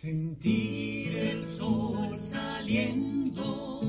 Sentir el sol saliendo,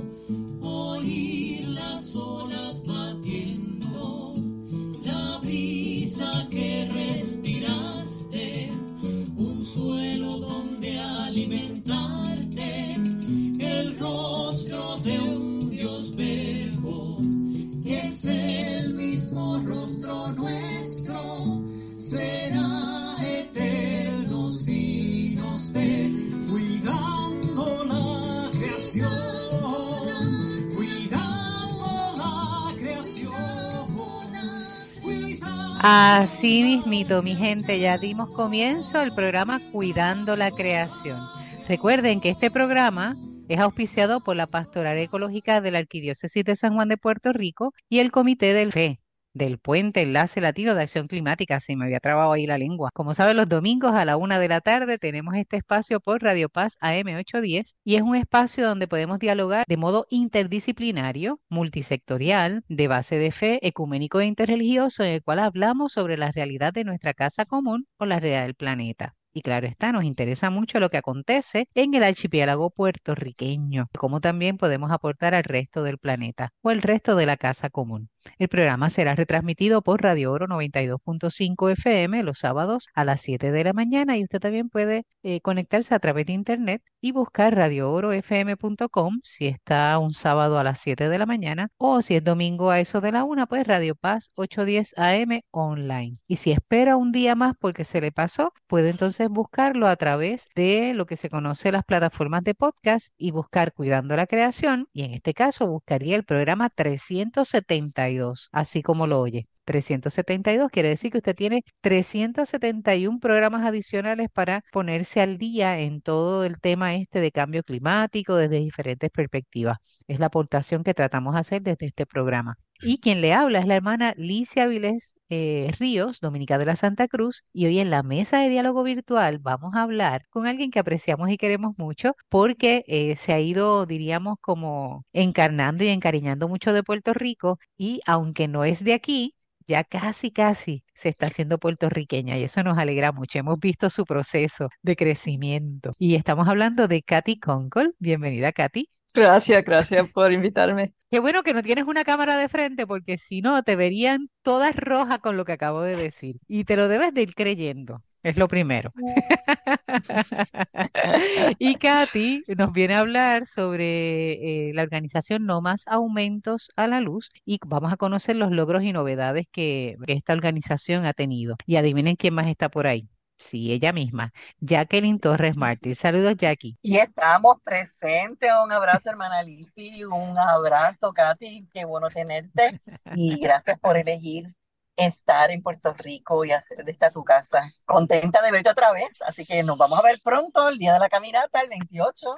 Así mismito, mi gente, ya dimos comienzo al programa Cuidando la Creación. Recuerden que este programa es auspiciado por la Pastoral Ecológica de la Arquidiócesis de San Juan de Puerto Rico y el Comité del FE, del Puente Enlace Latino de Acción Climática. Se me había trabado ahí la lengua. Como saben, los domingos a la una de la tarde tenemos este espacio por Radio Paz AM810 y es un espacio donde podemos dialogar de modo interdisciplinario, multisectorial, de base de fe, ecuménico e interreligioso, en el cual hablamos sobre la realidad de nuestra casa común o la realidad del planeta. Y claro está, nos interesa mucho lo que acontece en el archipiélago puertorriqueño, como también podemos aportar al resto del planeta o el resto de la casa común. El programa será retransmitido por Radio Oro 92.5 FM los sábados a las 7 de la mañana y usted también puede eh, conectarse a través de internet y buscar radioorofm.com si está un sábado a las 7 de la mañana o si es domingo a eso de la 1, pues Radio Paz 810 AM online. Y si espera un día más porque se le pasó, puede entonces buscarlo a través de lo que se conoce las plataformas de podcast y buscar Cuidando la Creación y en este caso buscaría el programa 372, así como lo oye. 372 quiere decir que usted tiene 371 programas adicionales para ponerse al día en todo el tema este de cambio climático desde diferentes perspectivas. Es la aportación que tratamos de hacer desde este programa. Y quien le habla es la hermana Licia Avilés eh, Ríos, Dominica de la Santa Cruz, y hoy en la mesa de diálogo virtual vamos a hablar con alguien que apreciamos y queremos mucho porque eh, se ha ido, diríamos, como encarnando y encariñando mucho de Puerto Rico y aunque no es de aquí, ya casi, casi se está haciendo puertorriqueña y eso nos alegra mucho. Hemos visto su proceso de crecimiento. Y estamos hablando de Katy Conkle. Bienvenida, Katy. Gracias, gracias por invitarme. Qué bueno que no tienes una cámara de frente porque si no te verían todas rojas con lo que acabo de decir. Y te lo debes de ir creyendo. Es lo primero. Y Katy nos viene a hablar sobre eh, la organización No Más Aumentos a la Luz y vamos a conocer los logros y novedades que, que esta organización ha tenido. Y adivinen quién más está por ahí. Sí, ella misma, Jacqueline Torres Martí. Saludos, Jackie. Y estamos presentes. Un abrazo, hermana Lizzy. Un abrazo, Katy. Qué bueno tenerte. Y gracias por elegir estar en Puerto Rico y hacer de esta tu casa. Contenta de verte otra vez. Así que nos vamos a ver pronto, el día de la caminata, el 28.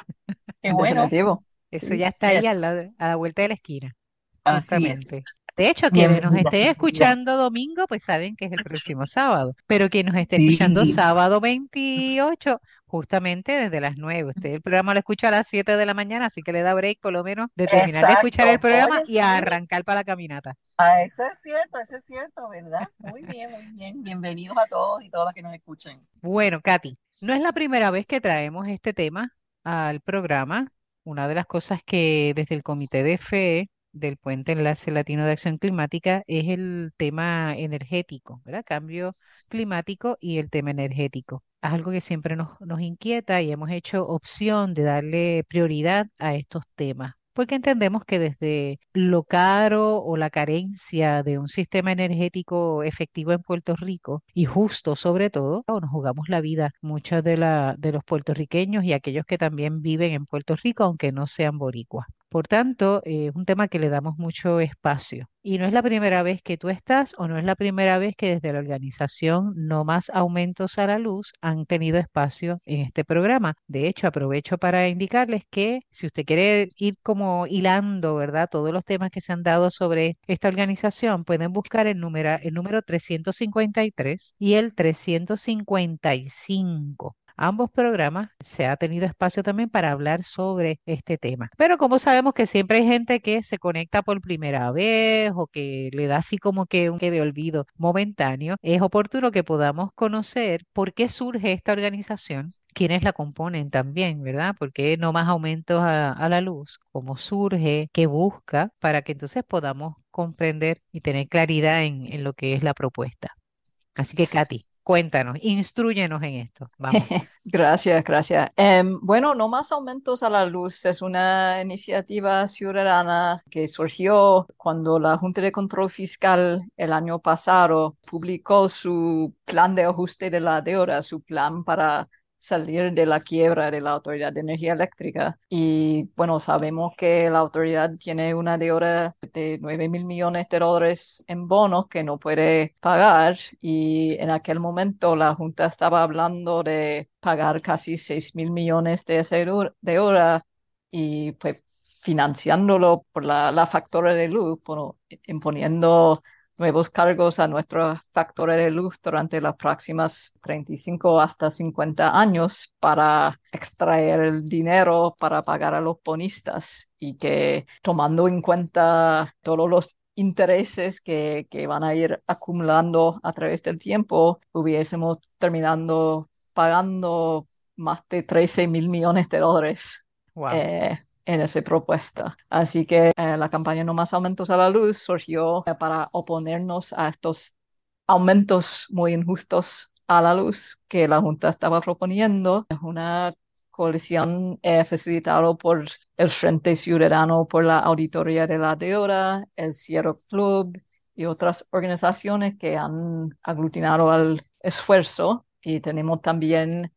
Qué bueno. Definitivo. Eso Sí. ya está ahí Yes. al lado- a la vuelta de la esquina, Así es. De hecho, quienes nos bienvenida. escuchando domingo, pues saben que es el próximo sábado. Pero quien nos esté escuchando sábado 28, justamente desde las 9. Usted el programa lo escucha a las 7 de la mañana, así que le da break por lo menos de terminar de escuchar el programa Oye, y a arrancar para la caminata. Ah, eso es cierto, eso es cierto, ¿verdad? Muy bien, muy bien. Bienvenidos a todos y todas que nos escuchen. Bueno, Katy, no es la primera vez que traemos este tema al programa. Una de las cosas que desde el Comité de Fe del Puente Enlace Latino de Acción Climática es el tema energético, ¿verdad? Cambio climático y el tema energético. Es algo que siempre nos, nos inquieta y hemos hecho opción de darle prioridad a estos temas. Porque entendemos que desde lo caro o la carencia de un sistema energético efectivo en Puerto Rico y justo sobre todo, nos jugamos la vida muchos de, la, de los puertorriqueños y aquellos que también viven en Puerto Rico, aunque no sean boricuas. Por tanto, eh, es un tema que le damos mucho espacio. Y no es la primera vez que tú estás o no es la primera vez que desde la organización No Más Aumentos a la Luz han tenido espacio en este programa. De hecho, aprovecho para indicarles que si usted quiere ir como hilando, ¿verdad? Todos los temas que se han dado sobre esta organización, pueden buscar el número, el número 353 y el 355. Ambos programas se ha tenido espacio también para hablar sobre este tema. Pero como sabemos que siempre hay gente que se conecta por primera vez o que le da así como que un que de olvido momentáneo, es oportuno que podamos conocer por qué surge esta organización, quiénes la componen también, ¿verdad? ¿Por qué no más aumentos a, a la luz? ¿Cómo surge? ¿Qué busca? Para que entonces podamos comprender y tener claridad en, en lo que es la propuesta. Así que, Katy, cuéntanos, instruyenos en esto. Gracias, gracias. Em, bueno, No Más Aumentos a la Luz es una iniciativa ciudadana que surgió cuando la Junta de Control Fiscal el año pasado publicó su plan de ajuste de la deuda, su plan para salir de la quiebra de la Autoridad de Energía Eléctrica. Y bueno, sabemos que la autoridad tiene una deuda de 9 mil millones de dólares en bonos que no puede pagar. Y en aquel momento la Junta estaba hablando de pagar casi 6 mil millones de esa deuda y pues financiándolo por la, la factura de luz, bueno, imponiendo nuevos cargos a nuestros factores de luz durante las próximas 35 hasta 50 años para extraer el dinero para pagar a los bonistas y que tomando en cuenta todos los intereses que, que van a ir acumulando a través del tiempo, hubiésemos terminando pagando más de 13 mil millones de dólares Wow. eh, en esa propuesta. Así que eh, la campaña No Más Aumentos a la Luz surgió eh, para oponernos a estos aumentos muy injustos a la luz que la Junta estaba proponiendo. Es una coalición eh, facilitada por el Frente Ciudadano por la Auditoría de la Deuda, el Sierra Club y otras organizaciones que han aglutinado al esfuerzo. Y tenemos también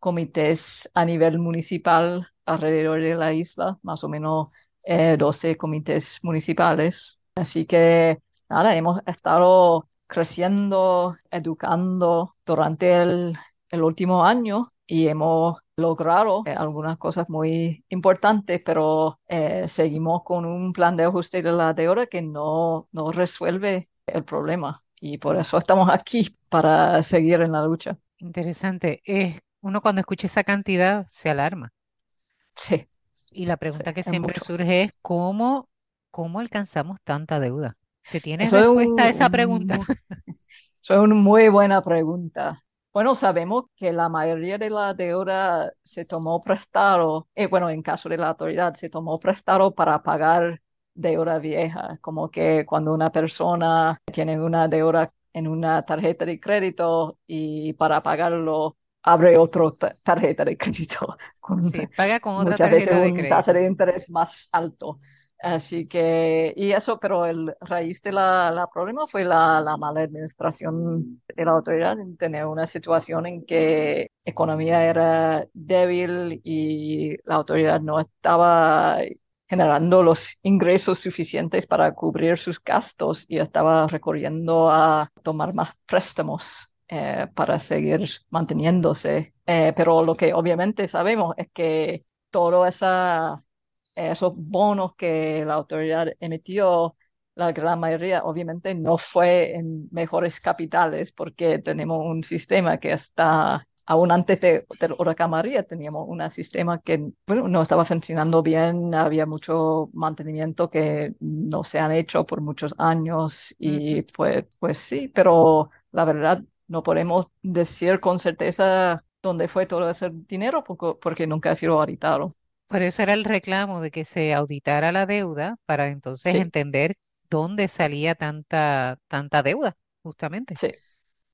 comités a nivel municipal alrededor de la isla, más o menos eh, 12 comités municipales. Así que nada, hemos estado creciendo, educando durante el, último año y hemos logrado eh, algunas cosas muy importantes, pero eh, seguimos con un plan de ajuste de la deuda que no, no resuelve el problema. Y por eso estamos aquí, para seguir en la lucha. Interesante. Es, uno cuando escucha esa cantidad se alarma. Sí, Y la sí, pregunta que es siempre mucho. surge es ¿cómo, cómo alcanzamos tanta deuda? ¿Se tiene Eso es respuesta a un- esa un pregunta? mu- eso es una muy buena pregunta. Bueno, sabemos que la mayoría de la deuda se tomó prestado, eh, bueno, en caso de la autoridad, se tomó prestado para pagar deuda vieja, como que cuando una persona tiene una deuda en una tarjeta de crédito y para pagarlo abre otra tarjeta de crédito con Sí, paga con otra muchas veces tarjeta de tasa crédito. de interés más alto. Así que, y eso, pero el raíz de la, la problema fue la, la mala administración de la autoridad, en tener una situación en que economía era débil y la autoridad no estaba generando los ingresos suficientes para cubrir sus gastos y estaba recurriendo a tomar más préstamos eh, para seguir manteniéndose. Eh, pero lo que obviamente sabemos es que toda esa esos bonos que la autoridad emitió, la gran mayoría obviamente no fue en mejores capitales porque tenemos un sistema que está, aún antes de, del huracán María, teníamos un sistema que bueno, no estaba funcionando bien, había mucho mantenimiento que no se han hecho por muchos años y pues, pues sí, pero la verdad no podemos decir con certeza dónde fue todo ese dinero porque, porque nunca ha sido auditado. Por eso era el reclamo de que se auditara la deuda para entonces Sí. entender dónde salía tanta, tanta deuda, justamente. Sí,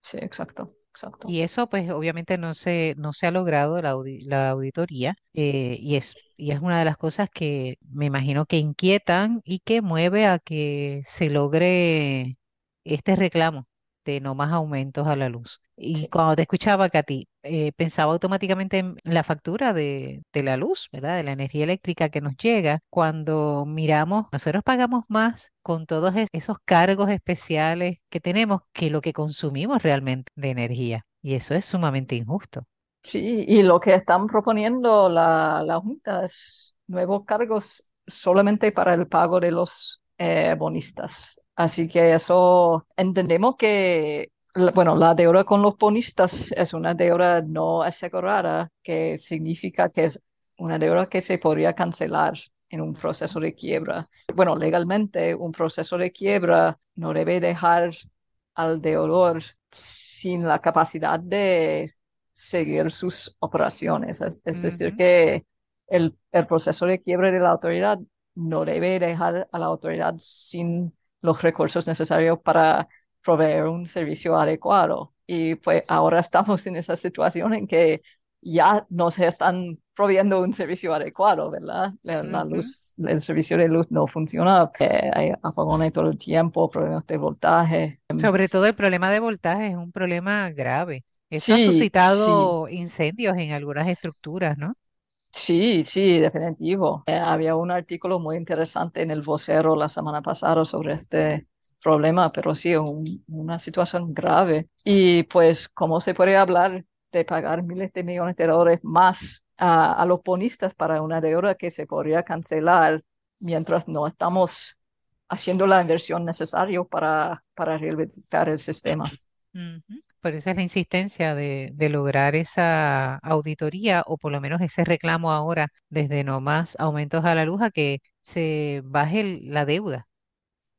sí, exacto, exacto. Y eso, pues, obviamente no se, no se ha logrado la, audi- la auditoría, eh, y es, y es una de las cosas que me imagino que inquietan y que mueve a que se logre este reclamo de no más aumentos a la luz. Y Sí. cuando te escuchaba, Katy, eh, pensaba automáticamente en la factura de, de la luz, ¿verdad? De la energía eléctrica que nos llega. Cuando miramos, nosotros pagamos más con todos es- esos cargos especiales que tenemos que lo que consumimos realmente de energía. Y eso es sumamente injusto. Sí, y lo que están proponiendo la, la Junta es nuevos cargos solamente para el pago de los eh, bonistas. Así que eso entendemos que la- bueno, la deuda con los bonistas es una deuda no asegurada, que significa que es una deuda que se podría cancelar en un proceso de quiebra. Bueno, legalmente un proceso de quiebra no debe dejar al deudor sin la capacidad de seguir sus operaciones. Es, es decir, que el, el proceso de quiebra de la autoridad no debe dejar a la autoridad sin los recursos necesarios para proveer un servicio adecuado. Y pues ahora estamos en esa situación en que ya no se están proveyendo un servicio adecuado, ¿verdad? La, luz, el servicio de luz no funciona, eh, hay apagones todo el tiempo, problemas de voltaje. Sobre todo el problema de voltaje es un problema grave. Eso ha sí, suscitado incendios en algunas estructuras, ¿no? Sí, sí, definitivo. Eh, había un artículo muy interesante en el Vocero la semana pasada sobre este problema, pero sí, un- una situación grave. Y pues, ¿cómo se puede hablar de pagar miles de millones de dólares más a, los bonistas para una deuda que se podría cancelar mientras no estamos haciendo la inversión necesaria para, rehabilitar el sistema? Por eso es la insistencia de, de lograr esa auditoría o por lo menos ese reclamo ahora desde no más aumentos a la luz a que se baje el- la deuda,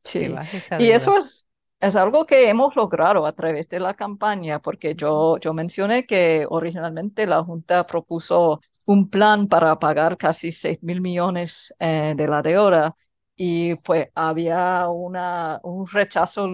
se Sí, baje esa y deuda. eso es, es algo que hemos logrado a través de la campaña, porque yo, yo mencioné que originalmente la Junta propuso un plan para pagar casi 6 mil millones eh, de la deuda y pues había una, un rechazo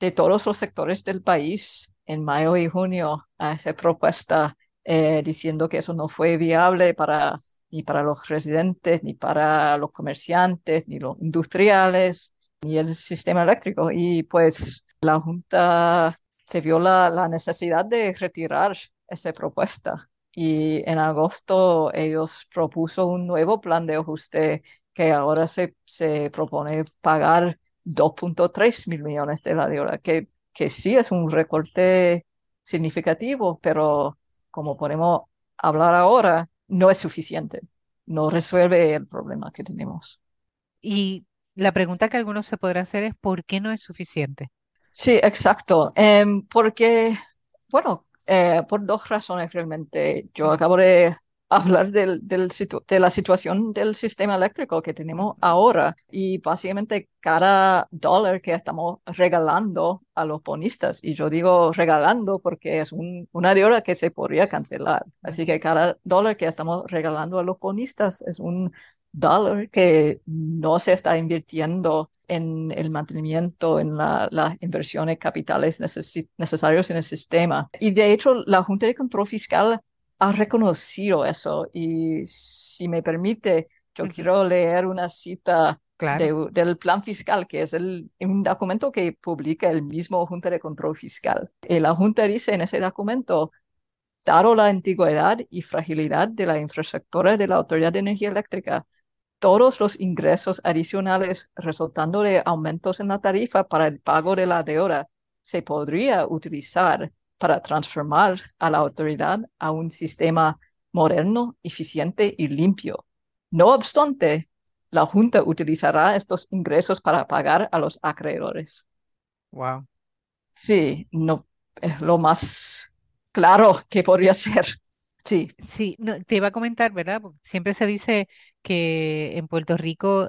de todos los sectores del país en mayo y junio a esa propuesta, eh, diciendo que eso no fue viable para, ni para los residentes, ni para los comerciantes, ni los industriales y el sistema eléctrico. Y pues la Junta se vio la, la necesidad de retirar esa propuesta. Y en agosto ellos propuso un nuevo plan de ajuste que ahora se, se propone pagar 2.3 mil millones de la deuda, que, que sí es un recorte significativo, pero como podemos hablar ahora, no es suficiente, no resuelve el problema que tenemos. Y la pregunta que algunos se podrán hacer es ¿por qué no es suficiente? Sí, exacto. Em, porque, bueno, eh, por dos razones realmente. Yo acabo de hablar del, del situ- de la situación del sistema eléctrico que tenemos ahora y básicamente cada dólar que estamos regalando a los bonistas, y yo digo regalando porque es un, una deuda que se podría cancelar. Así que cada dólar que estamos regalando a los bonistas es un dólar que no se está invirtiendo en el mantenimiento, en la- las inversiones capitales necesi- necesarias en el sistema. Y de hecho, la Junta de Control Fiscal ha reconocido eso. Y si me permite, yo quiero leer una cita Claro. de- del plan fiscal, que es el- un documento que publica el mismo Junta de Control Fiscal. Y la Junta dice en ese documento, dado la antigüedad y fragilidad de la infraestructura de la Autoridad de Energía Eléctrica, todos los ingresos adicionales resultando de aumentos en la tarifa para el pago de la deuda se podría utilizar para transformar a la autoridad a un sistema moderno, eficiente y limpio. No obstante, la Junta utilizará estos ingresos para pagar a los acreedores. Wow. Sí, no es lo más claro que podría ser. Sí, Sí, no, te iba a comentar, ¿verdad? Porque siempre se dice que en Puerto Rico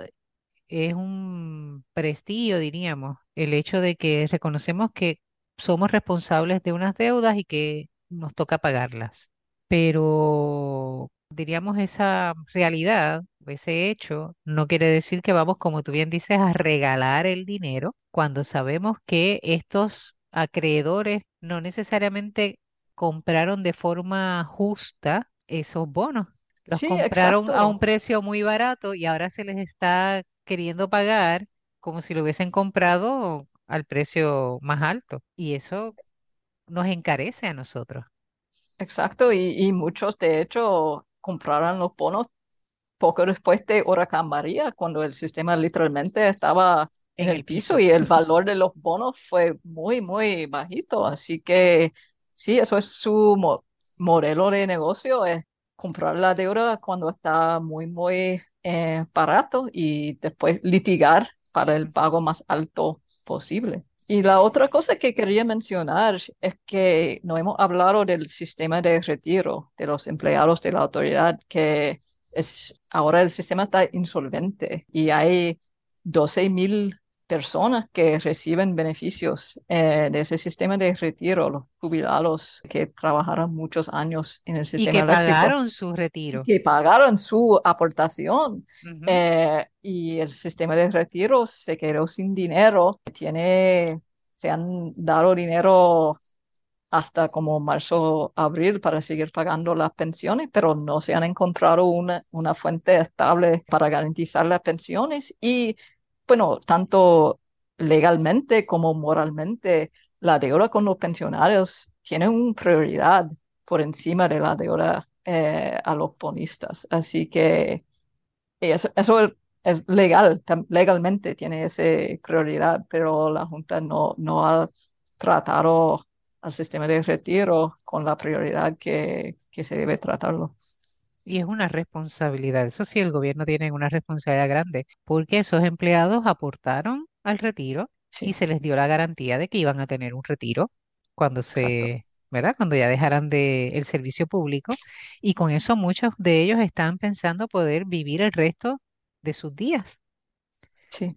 es un prestigio, diríamos, el hecho de que reconocemos que somos responsables de unas deudas y que nos toca pagarlas. Pero diríamos esa realidad, ese hecho, no quiere decir que vamos, como tú bien dices, a regalar el dinero cuando sabemos que estos acreedores no necesariamente compraron de forma justa esos bonos. Los sí, compraron a un precio muy barato y ahora se les está queriendo pagar como si lo hubiesen comprado al precio más alto. Y eso nos encarece a nosotros Exacto, y, y muchos de hecho compraron los bonos poco después de Huracán María, cuando el sistema literalmente estaba en en el piso piso. y el valor de los bonos fue muy, muy bajito. Así que sí, eso es su mo- modelo de negocio, es comprar la deuda cuando está muy, muy eh, barato y después litigar para el pago más alto posible. Y la otra cosa que quería mencionar es que no hemos hablado del sistema de retiro de los empleados de la autoridad, que es ahora el sistema está insolvente y hay 12 mil personas que reciben beneficios eh, de ese sistema de retiro, los jubilados que trabajaron muchos años en el Y sistema que eléctrico, pagaron su retiro. que pagaron su aportación eh, y el sistema de retiro se quedó sin dinero. Tiene, se han dado dinero hasta como marzo, abril para seguir pagando las pensiones, pero no se han encontrado una, una fuente estable para garantizar las pensiones y, bueno, tanto legalmente como moralmente, la deuda con los pensionarios tiene una prioridad por encima de la deuda eh, a los bonistas. Así que eso, eso es, legal, legalmente tiene esa prioridad, pero la Junta no, ha tratado al sistema de retiro con la prioridad que se debe tratarlo. Y es una responsabilidad. Eso sí, el gobierno tiene una responsabilidad grande, porque esos empleados aportaron al retiro y se les dio la garantía de que iban a tener un retiro cuando exacto. se, ¿verdad? Cuando ya dejaran de el servicio público. Y con eso muchos de ellos están pensando poder vivir el resto de sus días. Sí, es,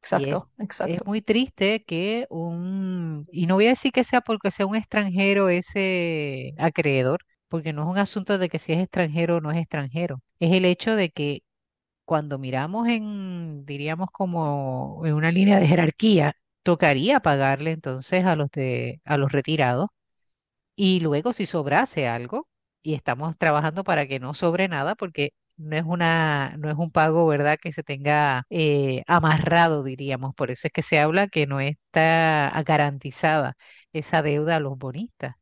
exacto, es exacto. muy triste que un, y no voy a decir que sea porque sea un extranjero ese acreedor, porque no es un asunto de que si es extranjero o no es extranjero. Es el hecho de que cuando miramos en, diríamos como en una línea de jerarquía, tocaría pagarle entonces a los de, a los retirados y luego si sobrase algo, y estamos trabajando para que no sobre nada, porque no es una, no es un pago, ¿verdad?, que se tenga eh, amarrado, diríamos. Por eso es que se habla que no está garantizada esa deuda a los bonistas.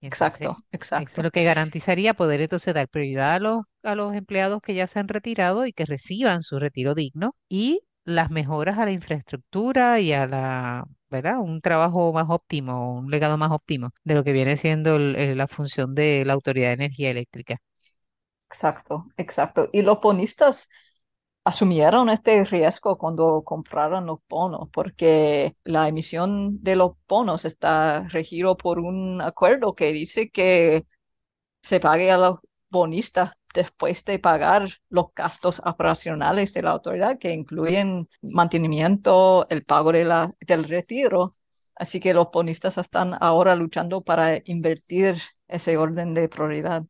Y entonces, Exacto, eso es exacto. lo que garantizaría poder entonces dar prioridad a los, a los empleados que ya se han retirado y que reciban su retiro digno y las mejoras a la infraestructura y a la, ¿verdad? Un trabajo más óptimo, un legado más óptimo de lo que viene siendo el- el- la función de la Autoridad de Energía Eléctrica. Exacto, exacto. Y los bonistas asumieron este riesgo cuando compraron los bonos, porque la emisión de los bonos está regido por un acuerdo que dice que se pague a los bonistas después de pagar los gastos operacionales de la autoridad, que incluyen mantenimiento, el pago de la, del retiro. Así que los bonistas están ahora luchando para invertir ese orden de prioridad.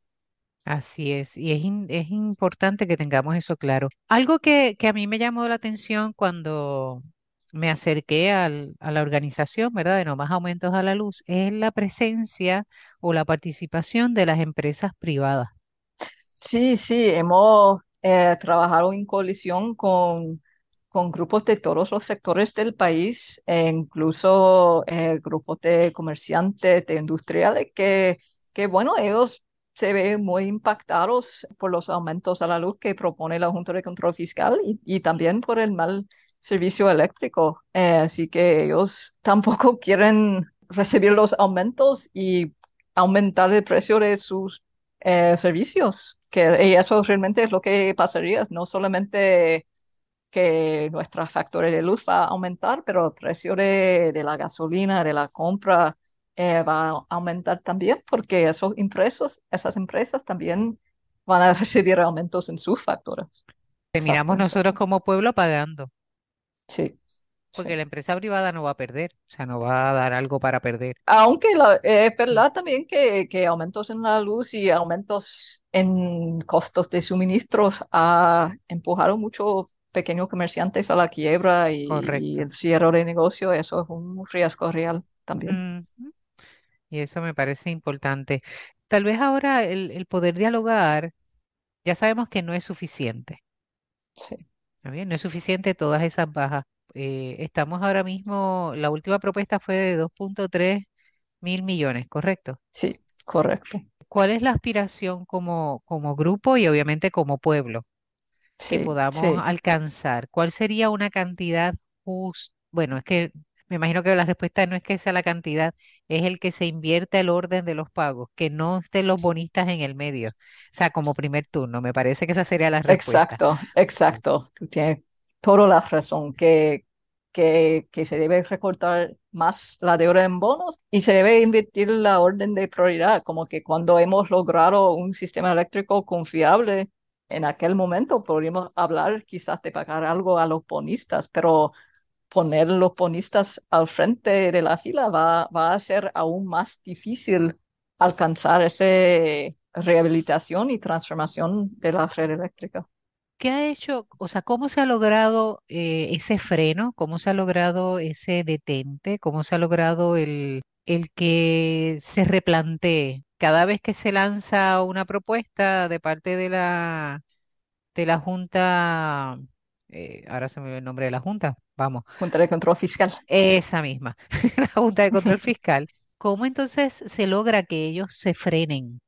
Así es, y es, es importante que tengamos eso claro. Algo que, que a mí me llamó la atención cuando me acerqué al- a la organización, ¿verdad? De No Más Aumentos a la Luz, es la presencia o la participación de las empresas privadas. Sí, sí, hemos eh, trabajado en coalición con, con grupos de todos los sectores del país, e incluso eh, grupos de comerciantes, de industriales, que, que bueno, ellos se ven muy impactados por los aumentos a la luz que propone la Junta de Control Fiscal y, también por el mal servicio eléctrico. Eh, así que ellos tampoco quieren recibir los aumentos y aumentar el precio de sus eh, servicios, que eso realmente es lo que pasaría, no solamente que nuestra factura de luz va a aumentar, pero el precio de la gasolina, de la compra, eh, va a aumentar también, porque esos impresos, esas empresas también van a recibir aumentos en sus facturas. Te miramos Exacto, nosotros como pueblo pagando, Sí, porque sí. la empresa privada no va a perder, o sea, no va a dar algo para perder. Aunque la- eh, es Mm, verdad también que, que aumentos en la luz y aumentos en costos de suministros ha empujado muchos pequeños comerciantes a la quiebra y, el cierre de negocio. Eso es un riesgo real también. Ujú. Y eso me parece importante. Tal vez ahora el, el poder dialogar, ya sabemos que no es suficiente. Sí, ¿Está bien? No es suficiente todas esas bajas. Eh, estamos ahora mismo, la última propuesta fue de 2.3 mil millones, ¿correcto? sí, correcto. ¿Cuál es la aspiración como, como grupo y obviamente como pueblo que Sí, podamos sí. alcanzar? ¿Cuál sería una cantidad justa? Bueno, es que me imagino que la respuesta no es que sea la cantidad, es el que se invierta el orden de los pagos, que no estén los bonistas en el medio. O sea, como primer turno, me parece que esa sería la respuesta. Exacto, exacto. Tienes toda la razón. Que que, que se debe recortar más la deuda en bonos y se debe invertir la orden de prioridad, como que cuando hemos logrado un sistema eléctrico confiable, en aquel momento podríamos hablar quizás de pagar algo a los bonistas, pero poner los bonistas al frente de la fila va, va a ser aún más difícil alcanzar esa rehabilitación y transformación de la red eléctrica. ¿Qué ha hecho, o sea, cómo se ha logrado eh, ese freno? ¿Cómo se ha logrado ese detente? ¿Cómo se ha logrado el, el que se replantee cada vez que se lanza una propuesta de parte de la, de la Junta, eh, ahora se me olvidó el nombre de la Junta, vamos, Junta de Control Fiscal. esa misma, la Junta de Control Fiscal. ¿Cómo entonces se logra que ellos se frenen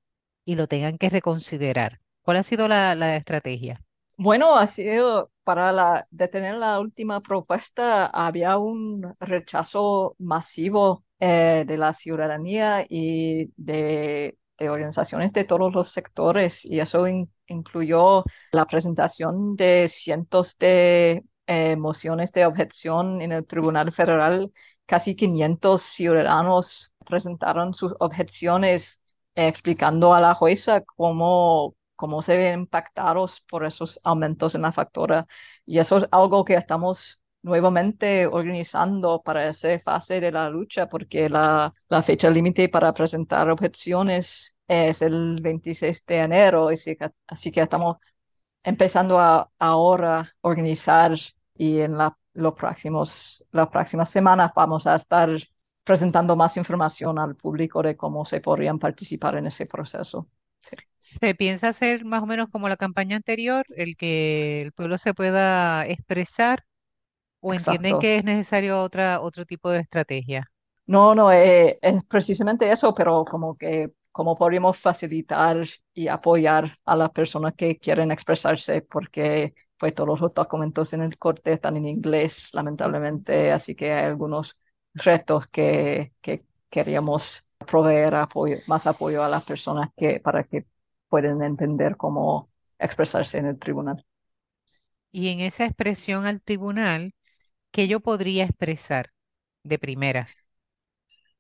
y lo tengan que reconsiderar? ¿Cuál ha sido la, la estrategia? Bueno, ha sido para la, detener la última propuesta, había un rechazo masivo eh, de la ciudadanía y de, de organizaciones de todos los sectores, y eso in- incluyó la presentación de cientos de eh, mociones de objeción en el Tribunal Federal. Casi 500 ciudadanos presentaron sus objeciones eh, explicando a la jueza cómo cómo se ven impactados por esos aumentos en la factura. Y eso es algo que estamos nuevamente organizando para esa fase de la lucha, porque la, la fecha límite para presentar objeciones es el 26 de enero, así que, así que estamos empezando a ahora organizar y en la, los próximos, las próximas semanas vamos a estar presentando más información al público de cómo se podrían participar en ese proceso. Sí. ¿Se piensa hacer más o menos como la campaña anterior, el que el pueblo se pueda expresar o entienden que es necesario otra, otro tipo de estrategia? No, no, eh, es precisamente eso, pero como que cómo podríamos facilitar y apoyar a las personas que quieren expresarse, porque pues todos los documentos en el corte están en inglés, lamentablemente, así que hay algunos retos que, que queríamos proveer apoyo, más apoyo a las personas que, para que puedan entender cómo expresarse en el tribunal. Y en esa expresión al tribunal, ¿qué yo podría expresar de primera?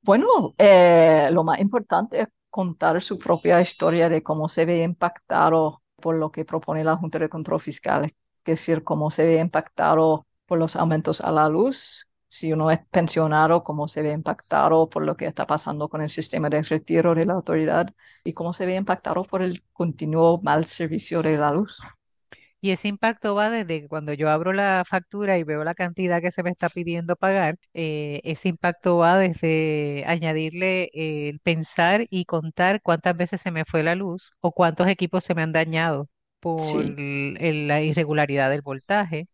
Bueno, eh, lo más importante es contar su propia historia de cómo se ve impactado por lo que propone la Junta de Control Fiscal, es decir, cómo se ve impactado por los aumentos a la luz, si uno es pensionado, cómo se ve impactado por lo que está pasando con el sistema de retiro de la autoridad y cómo se ve impactado por el continuo mal servicio de la luz. Y ese impacto va desde cuando yo abro la factura y veo la cantidad que se me está pidiendo pagar, eh, ese impacto va desde añadirle eh, el pensar y contar cuántas veces se me fue la luz o cuántos equipos se me han dañado por Sí, el- el- la irregularidad del voltaje.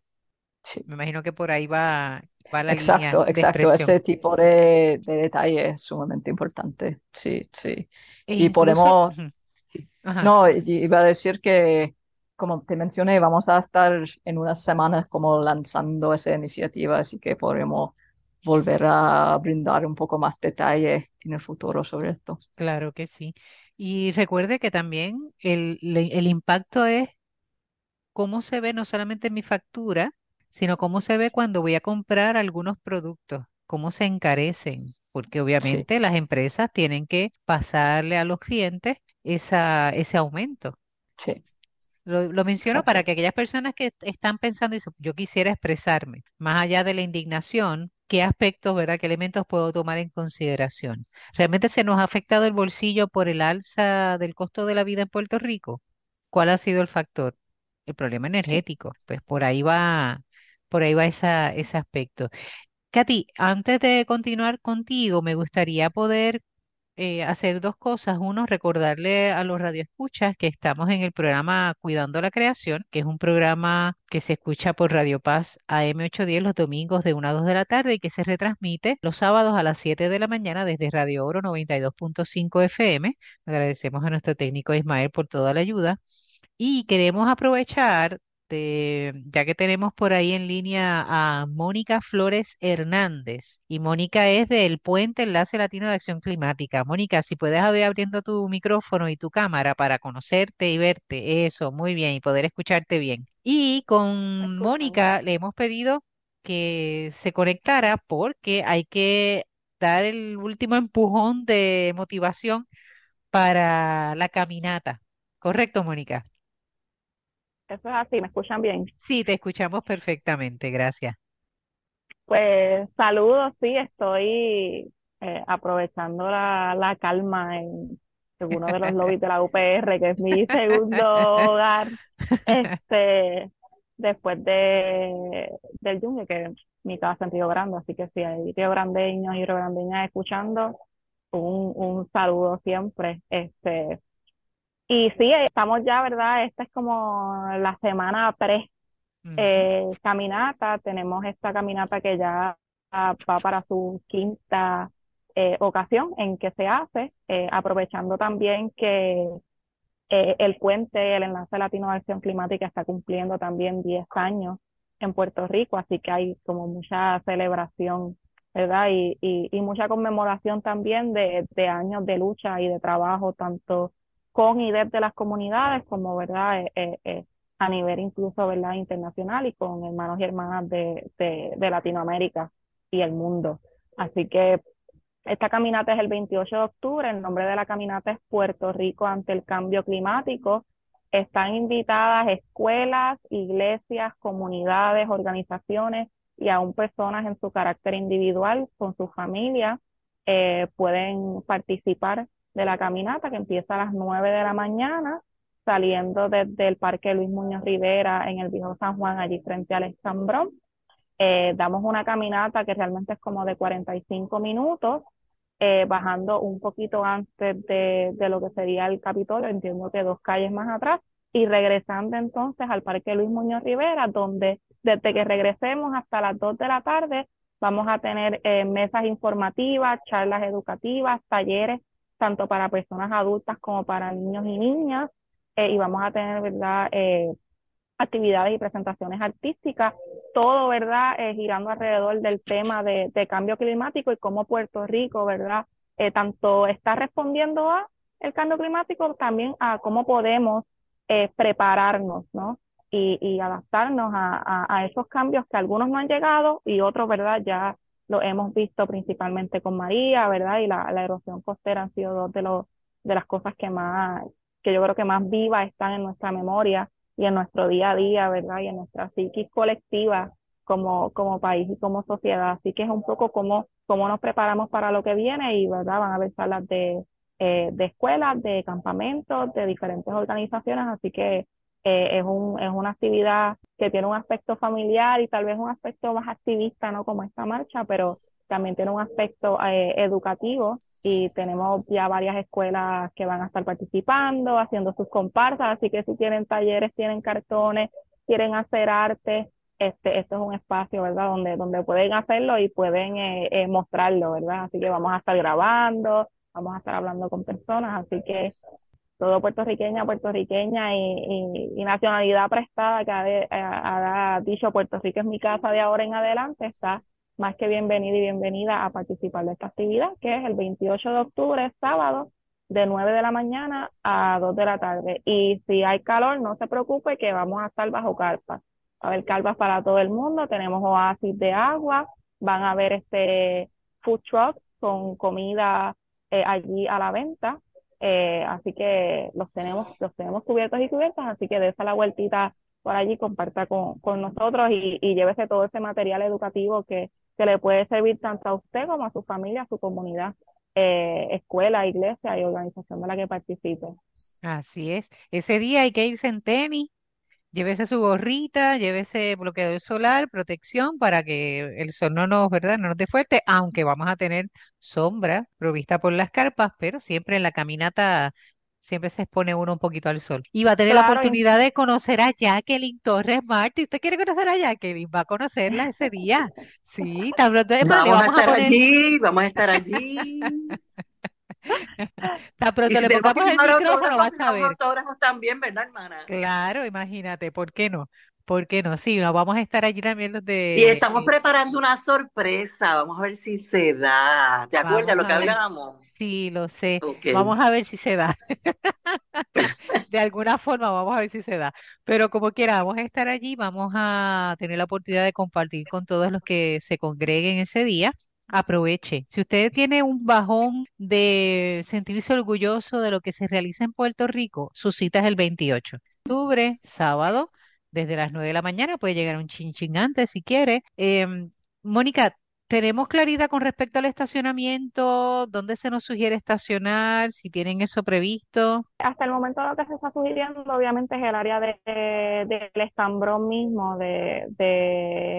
sí. Me imagino que por ahí va, va la línea Exacto, de exacto. expresión. Ese tipo de, de detalle es sumamente importante. Sí, sí. E Y incluso, podemos ujú, ajá, No, iba a decir que, como te mencioné, vamos a estar en unas semanas como lanzando esa iniciativa, así que podremos volver a brindar un poco más detalle en el futuro sobre esto. claro que sí. Y recuerde que también el, el impacto es cómo se ve no solamente en mi factura, sino cómo se ve cuando voy a comprar algunos productos, cómo se encarecen, porque Sí, obviamente las empresas tienen que pasarle a los clientes esa, ese aumento. sí, Lo, lo menciono para que aquellas personas que están pensando, y yo quisiera expresarme, más allá de la indignación, ¿qué aspectos, verdad, qué elementos puedo tomar en consideración? ¿Realmente se nos ha afectado el bolsillo por el alza del costo de la vida en Puerto Rico? ¿Cuál ha sido el factor? El problema Sí. energético, pues por ahí va, por ahí va esa, ese aspecto. Katy, antes de continuar contigo, me gustaría poder eh, hacer dos cosas. Uno, recordarle a los radioescuchas que estamos en el programa Cuidando la Creación, que es un programa que se escucha por Radio Paz AM 810 los domingos de 1 a 2 de la tarde y que se retransmite los sábados a las 7 de la mañana desde Radio Oro 92.5 FM. Agradecemos a nuestro técnico Ismael por toda la ayuda. Y queremos aprovechar de, ya que tenemos por ahí en línea a Mónica Flores Hernández. Y Mónica es del Puente Enlace Latino de Acción Climática. Mónica, si puedes abrir abriendo tu micrófono y tu cámara para conocerte y verte, eso, muy bien, y poder escucharte bien. Y con Mónica le hemos pedido que se conectara porque hay que dar el último empujón de motivación para la caminata. ¿Correcto, Mónica? Eso es así, ¿me escuchan bien? Sí, te escuchamos perfectamente, gracias. Pues saludos, sí, estoy eh, aprovechando la, la calma en, en uno de los lobbies de la UPR, que es mi segundo hogar, este, después de, del Yunque, que mi casa en Río Grande, así que si hay río grandeños y río grandeñas escuchando, un, un saludo siempre, este, y sí, estamos ya, ¿verdad? Esta es como la semana pre eh, caminata. Tenemos esta caminata que ya va para su quinta eh, ocasión en que se hace, eh, aprovechando también que eh, el puente, el Enlace Latino de Acción Climática está cumpliendo también 10 años en Puerto Rico, así que hay como mucha celebración, ¿verdad? Y, y, y mucha conmemoración también de, de años de lucha y de trabajo, tanto con y desde las comunidades, como, ¿verdad? Eh, eh, eh, a nivel incluso, ¿verdad? Internacional y con hermanos y hermanas de, de, de Latinoamérica y el mundo. Así que esta caminata es el 28 de octubre. El nombre de la caminata es Puerto Rico ante el cambio climático. Están invitadas escuelas, iglesias, comunidades, organizaciones y aún personas en su carácter individual con su familia eh, pueden participar de la caminata que empieza a las 9 de la mañana saliendo desde el Parque Luis Muñoz Rivera en el Viejo San Juan, allí frente al Estambrón. Eh, damos una caminata que realmente es como de 45 minutos, eh, bajando un poquito antes de, de lo que sería el Capitolio, entiendo que dos calles más atrás, y regresando entonces al Parque Luis Muñoz Rivera, donde desde que regresemos hasta las 2 de la tarde vamos a tener eh, mesas informativas, charlas educativas, talleres, tanto para personas adultas como para niños y niñas, eh, y vamos a tener, ¿verdad? Eh, actividades y presentaciones artísticas, todo, ¿verdad? Eh, girando alrededor del tema de, de, cambio climático y cómo Puerto Rico, ¿verdad? Eh, tanto está respondiendo a el cambio climático, también a cómo podemos eh, prepararnos, ¿no? Y, y adaptarnos a, a, a, esos cambios que algunos no han llegado y otros, ¿verdad? Ya lo hemos visto principalmente con María, ¿verdad? Y la, la erosión costera han sido dos de los de las cosas que más, que yo creo que más vivas están en nuestra memoria y en nuestro día a día, ¿verdad? Y en nuestra psiquis colectiva como, como país y como sociedad. Así que es un poco como, cómo nos preparamos para lo que viene y, ¿verdad? Van a haber salas de, eh, de escuelas, de campamentos, de diferentes organizaciones. Así que eh, es, un, es una actividad que tiene un aspecto familiar y tal vez un aspecto más activista, ¿no? Como esta marcha, pero también tiene un aspecto eh, educativo y tenemos ya varias escuelas que van a estar participando, haciendo sus comparsas, así que si tienen talleres, tienen cartones, quieren hacer arte, este, esto es un espacio, ¿verdad? Donde, donde pueden hacerlo y pueden eh, eh, mostrarlo, ¿verdad? Así que vamos a estar grabando, vamos a estar hablando con personas, así que todo puertorriqueña, puertorriqueña y, nacionalidad prestada que ha, ha dicho Puerto Rico es mi casa de ahora en adelante, está más que bienvenida y bienvenida a participar de esta actividad, que es el 28 de octubre, sábado, de 9 de la mañana a 2 de la tarde. Y si hay calor, no se preocupe que vamos a estar bajo carpas. A haber carpas para todo el mundo, tenemos oasis de agua, van a haber este food trucks con comida eh, allí a la venta. Eh, así que los tenemos, los tenemos cubiertos y cubiertas, así que dése la vueltita por allí, comparta con, con nosotros y, y llévese todo ese material educativo que, que le puede servir tanto a usted como a su familia, a su comunidad, eh, escuela, iglesia y organización de la que participe. Así es. Ese día hay que irse en tenis, llévese su gorrita, llévese bloqueador solar, protección para que el sol no nos, ¿verdad? No nos dé fuerte, aunque vamos a tener sombra provista por las carpas, pero siempre en la caminata siempre se expone uno un poquito al sol. Y va a tener Claro, la y- oportunidad de conocer a Jacqueline Torres Martí. ¿Usted quiere conocer a Jacqueline? Va a conocerla ese día. Sí, tan pronto. Es más, le Vamos a vamos a estar poner, allí, vamos a estar allí. tan Y pronto le pongamos el micrófono, vas a ver. autógrafos también, ¿verdad, hermana? Claro, imagínate, ¿por qué no? ¿Por qué no? Sí, nos vamos a estar allí también los Y de... estamos eh, preparando una sorpresa. Vamos a ver si se da. ¿Te acuerdas vamos lo a que ver, hablamos? sí, lo sé. Vamos a ver si se da. De alguna forma vamos a ver si se da. Pero como quiera, vamos a estar allí, vamos a tener la oportunidad de compartir con todos los que se congreguen ese día. Aproveche. Si usted tiene un bajón de sentirse orgulloso de lo que se realiza en Puerto Rico, su cita es el 28 de octubre, sábado, desde las 9 de la mañana. Puede llegar un chin chin antes si quiere. Em, Mónica, ¿tenemos claridad con respecto al estacionamiento? ¿Dónde se nos sugiere estacionar? Si tienen eso previsto. Hasta el momento lo que se está sugiriendo obviamente es el área de, de- del escambrón mismo de,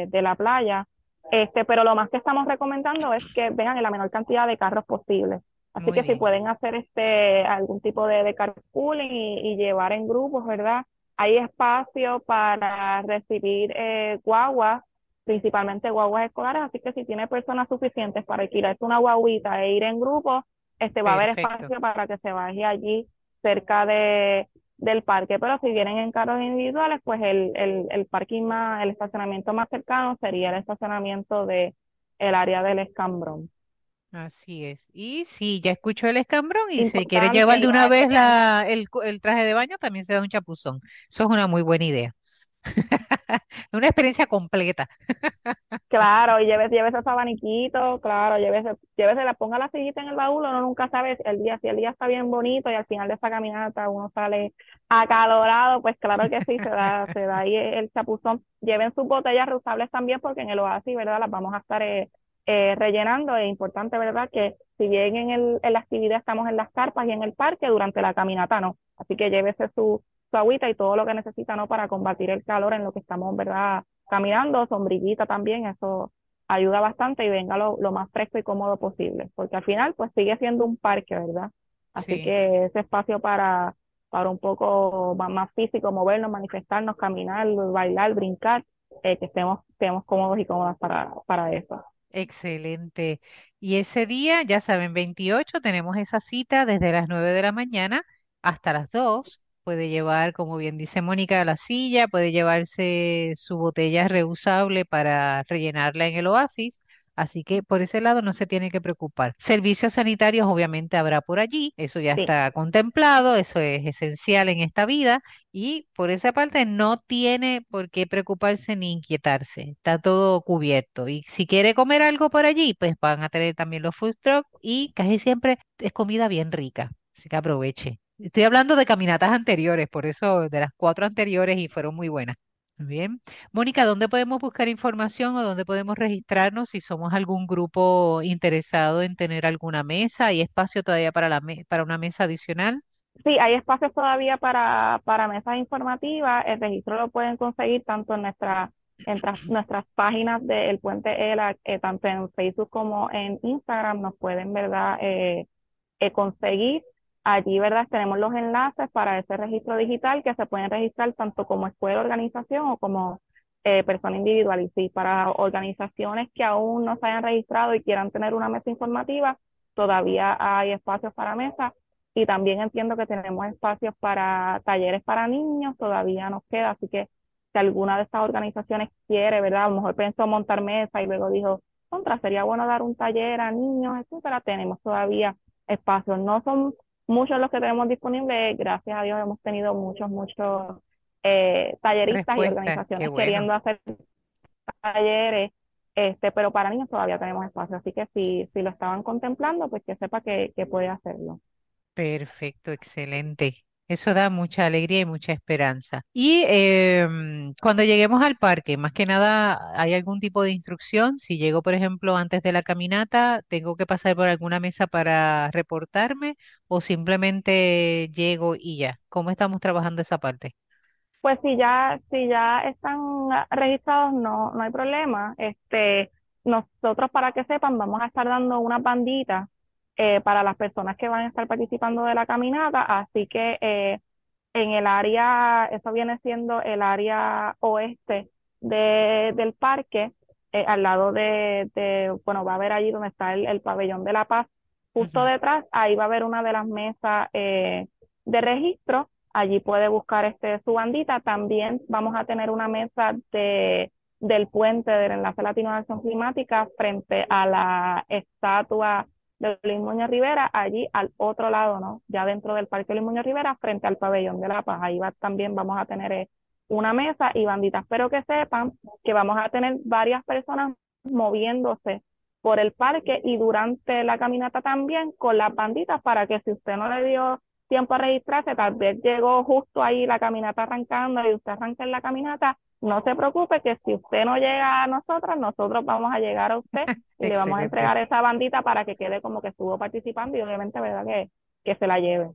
de la playa, este, pero lo más que estamos recomendando es que vengan en la menor cantidad de carros posible. Así Muy que si pueden hacer este algún tipo de, de carpooling y, y llevar en grupos, ¿verdad? Hay espacio para recibir eh, guaguas, principalmente guaguas escolares, así que si tiene personas suficientes para alquilarse una guaguita e ir en grupo, este va a haber espacio para que se vaya allí cerca de, del parque, pero si vienen en carros individuales, pues el, el, el parking más, el estacionamiento más cercano sería el estacionamiento de el área del escambrón. Así es. Y si ya escuchó el escambrón y se quiere Importante, llevar de una vez la, el, el traje de baño, también se da un chapuzón. Eso es una muy buena idea. Una experiencia completa. Claro, y llévese, llévese su abaniquito, claro, llévese, llévese, la ponga la sillita en el baúl, uno nunca sabe si el día, si el día está bien bonito y al final de esa caminata uno sale acalorado, pues claro que sí, se da, se da ahí el chapuzón. Lleven sus botellas reusables también porque en el oasis, ¿verdad? Las vamos a estar eh, eh, rellenando. Es importante, ¿verdad? Que si bien en, el, en la actividad estamos en las carpas y en el parque, durante la caminata no. Así que llévese su, su agüita y todo lo que necesita, ¿no? Para combatir el calor en lo que estamos, ¿verdad? Caminando, sombrillita también, eso ayuda bastante y venga lo, lo más fresco y cómodo posible, porque al final, pues sigue siendo un parque, ¿verdad? Así Sí. que ese espacio para, para un poco más, más físico, movernos, manifestarnos, caminar, bailar, brincar, eh, que estemos, estemos cómodos y cómodas para, para eso. Excelente. Y ese día, ya saben, 28, tenemos esa cita desde las 9 de la mañana hasta las 2. Puede llevar, como bien dice Mónica, la silla, puede llevarse su botella reusable para rellenarla en el oasis. Así que por ese lado no se tiene que preocupar. Servicios sanitarios obviamente habrá por allí, eso ya Sí. está contemplado, eso es esencial en esta vida y por esa parte no tiene por qué preocuparse ni inquietarse, está todo cubierto. Y si quiere comer algo por allí, pues van a tener también los food trucks y casi siempre es comida bien rica, así que aproveche. Estoy hablando de caminatas anteriores, por eso de las cuatro anteriores y fueron muy buenas. Bien. Mónica, ¿dónde podemos buscar información o dónde podemos registrarnos si somos algún grupo interesado en tener alguna mesa? ¿Hay espacio todavía para la me- para una mesa adicional? Sí, hay espacios todavía para, para mesas informativas. El registro lo pueden conseguir tanto en nuestra, en tras- nuestras páginas del Puente ELA, eh, tanto en Facebook como en Instagram, nos pueden, ¿verdad?, eh, eh, conseguir. Allí, ¿verdad?, tenemos los enlaces para ese registro digital que se pueden registrar tanto como escuela, organización o como eh, persona individual. Y sí, para organizaciones que aún no se hayan registrado y quieran tener una mesa informativa, todavía hay espacios para mesas. Y también entiendo que tenemos espacios para talleres para niños, todavía nos queda, así que si alguna de estas organizaciones quiere, ¿verdad? A lo mejor pensó montar mesa y luego dijo, contra, sería bueno dar un taller a niños, etcétera, tenemos todavía espacios. No son muchos los que tenemos disponibles, gracias a Dios hemos tenido muchos, muchos eh, talleristas y Respuesta, organizaciones bueno. queriendo hacer talleres, este, pero para niños todavía tenemos espacio, así que si, si lo estaban contemplando, pues que sepa que, que puede hacerlo. Perfecto, excelente. Eso da mucha alegría y mucha esperanza. Y em, cuando lleguemos al parque, más que nada, ¿hay algún tipo de instrucción? Si llego, por ejemplo, antes de la caminata, ¿tengo que pasar por alguna mesa para reportarme o simplemente llego y ya? ¿Cómo estamos trabajando esa parte? Pues si ya, si ya están registrados, no, no hay problema. Este, nosotros, para que sepan, vamos a estar dando unas banditas eh, para las personas que van a estar participando de la caminata. Así que eh, en el área, eso viene siendo el área oeste de, del parque, eh, al lado de, de, bueno, va a haber allí donde está el, el pabellón de la paz, justo detrás, ahí va a haber una de las mesas de registro allí puede buscar este su bandita. También vamos a tener una mesa de del puente del Enlace Latino de Acción Climática frente a la estatua de Luis Muñoz Rivera, allí al otro lado, ¿no? Ya dentro del Parque Luis Muñoz Rivera, frente al Pabellón de la Paz. Ahí va, también vamos a tener eh, una mesa y banditas. Pero que sepan que vamos a tener varias personas moviéndose por el parque y durante la caminata también con las banditas para que si usted no le dio tiempo a registrarse, tal vez llegó justo ahí la caminata arrancando y usted arranca en la caminata, no se preocupe que si usted no llega a nosotros, nosotros vamos a llegar a usted y le vamos a entregar esa bandita para que quede como que estuvo participando y obviamente, ¿verdad? Que, que se la lleve.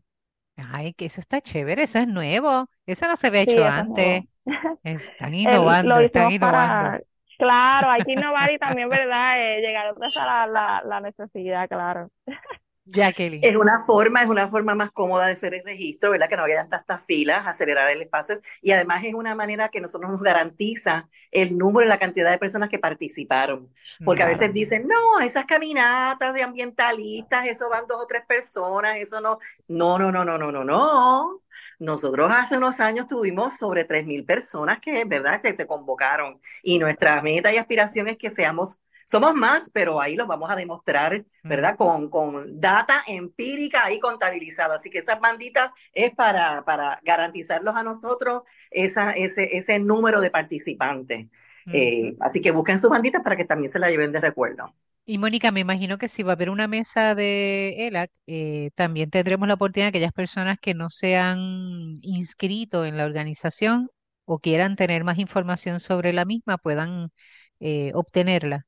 Ay, que eso está chévere, eso es nuevo, eso no se había hecho antes. Están innovando, están innovando. claro, hay que innovar y también, ¿verdad? Eh, llegar a la, la necesidad, claro. Jacqueline. Es una forma, es una forma más cómoda de hacer el registro, ¿verdad? Que no haya tantas filas, acelerar el espacio. Y además es una manera que nosotros nos garantiza el número y la cantidad de personas que participaron. Porque a veces dicen, no, esas caminatas de ambientalistas, eso van dos o tres personas, eso no. No, no, no, no, no, no, no. Nosotros hace unos años tuvimos sobre 3.000 personas que, ¿verdad?, que se convocaron. Y nuestra meta y aspiración es que seamos somos más, pero ahí lo vamos a demostrar, ¿verdad? Con, con data empírica ahí contabilizada. Así que esas banditas es para, para garantizarlos a nosotros esa, ese, ese número de participantes. Eh, así que busquen sus banditas para que también se la lleven de recuerdo. Y Mónica, me imagino que si va a haber una mesa de ELAC, eh, también tendremos la oportunidad de aquellas personas que no se han inscrito en la organización o quieran tener más información sobre la misma puedan eh, obtenerla.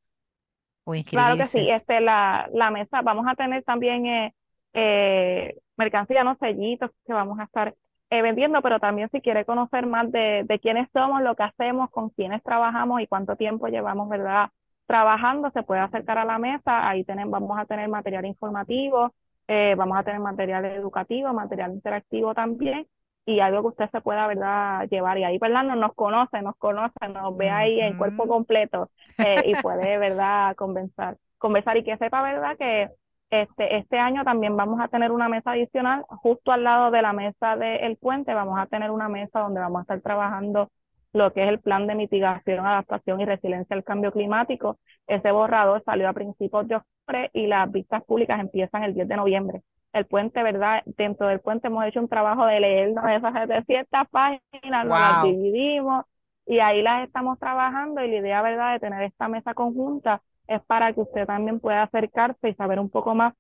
Claro que sí, este, la, la mesa, vamos a tener también eh, eh, mercancía, no sellitos que vamos a estar eh, vendiendo, pero también si quiere conocer más de, de quiénes somos, lo que hacemos, con quiénes trabajamos y cuánto tiempo llevamos, ¿verdad? Trabajando, se puede acercar a la mesa, ahí tenemos, vamos a tener material informativo, eh, vamos a tener material educativo, material interactivo también, y algo que usted se pueda, ¿verdad?, llevar. Y ahí, ¿verdad?, no nos conoce, nos conoce, nos ve ahí en cuerpo completo eh, y puede, ¿verdad?, conversar, conversar y que sepa, ¿verdad?, que este, este año también vamos a tener una mesa adicional justo al lado de la mesa del puente, vamos a tener una mesa donde vamos a estar trabajando lo que es el plan de mitigación, adaptación y resiliencia al cambio climático. Ese borrador salió a principios de octubre y las vistas públicas empiezan el 10 de noviembre el puente, ¿verdad? Dentro del puente hemos hecho un trabajo de leernos esas 700 páginas, nos las dividimos y ahí las estamos trabajando y la idea, ¿verdad?, de tener esta mesa conjunta es para que usted también pueda acercarse y saber un poco más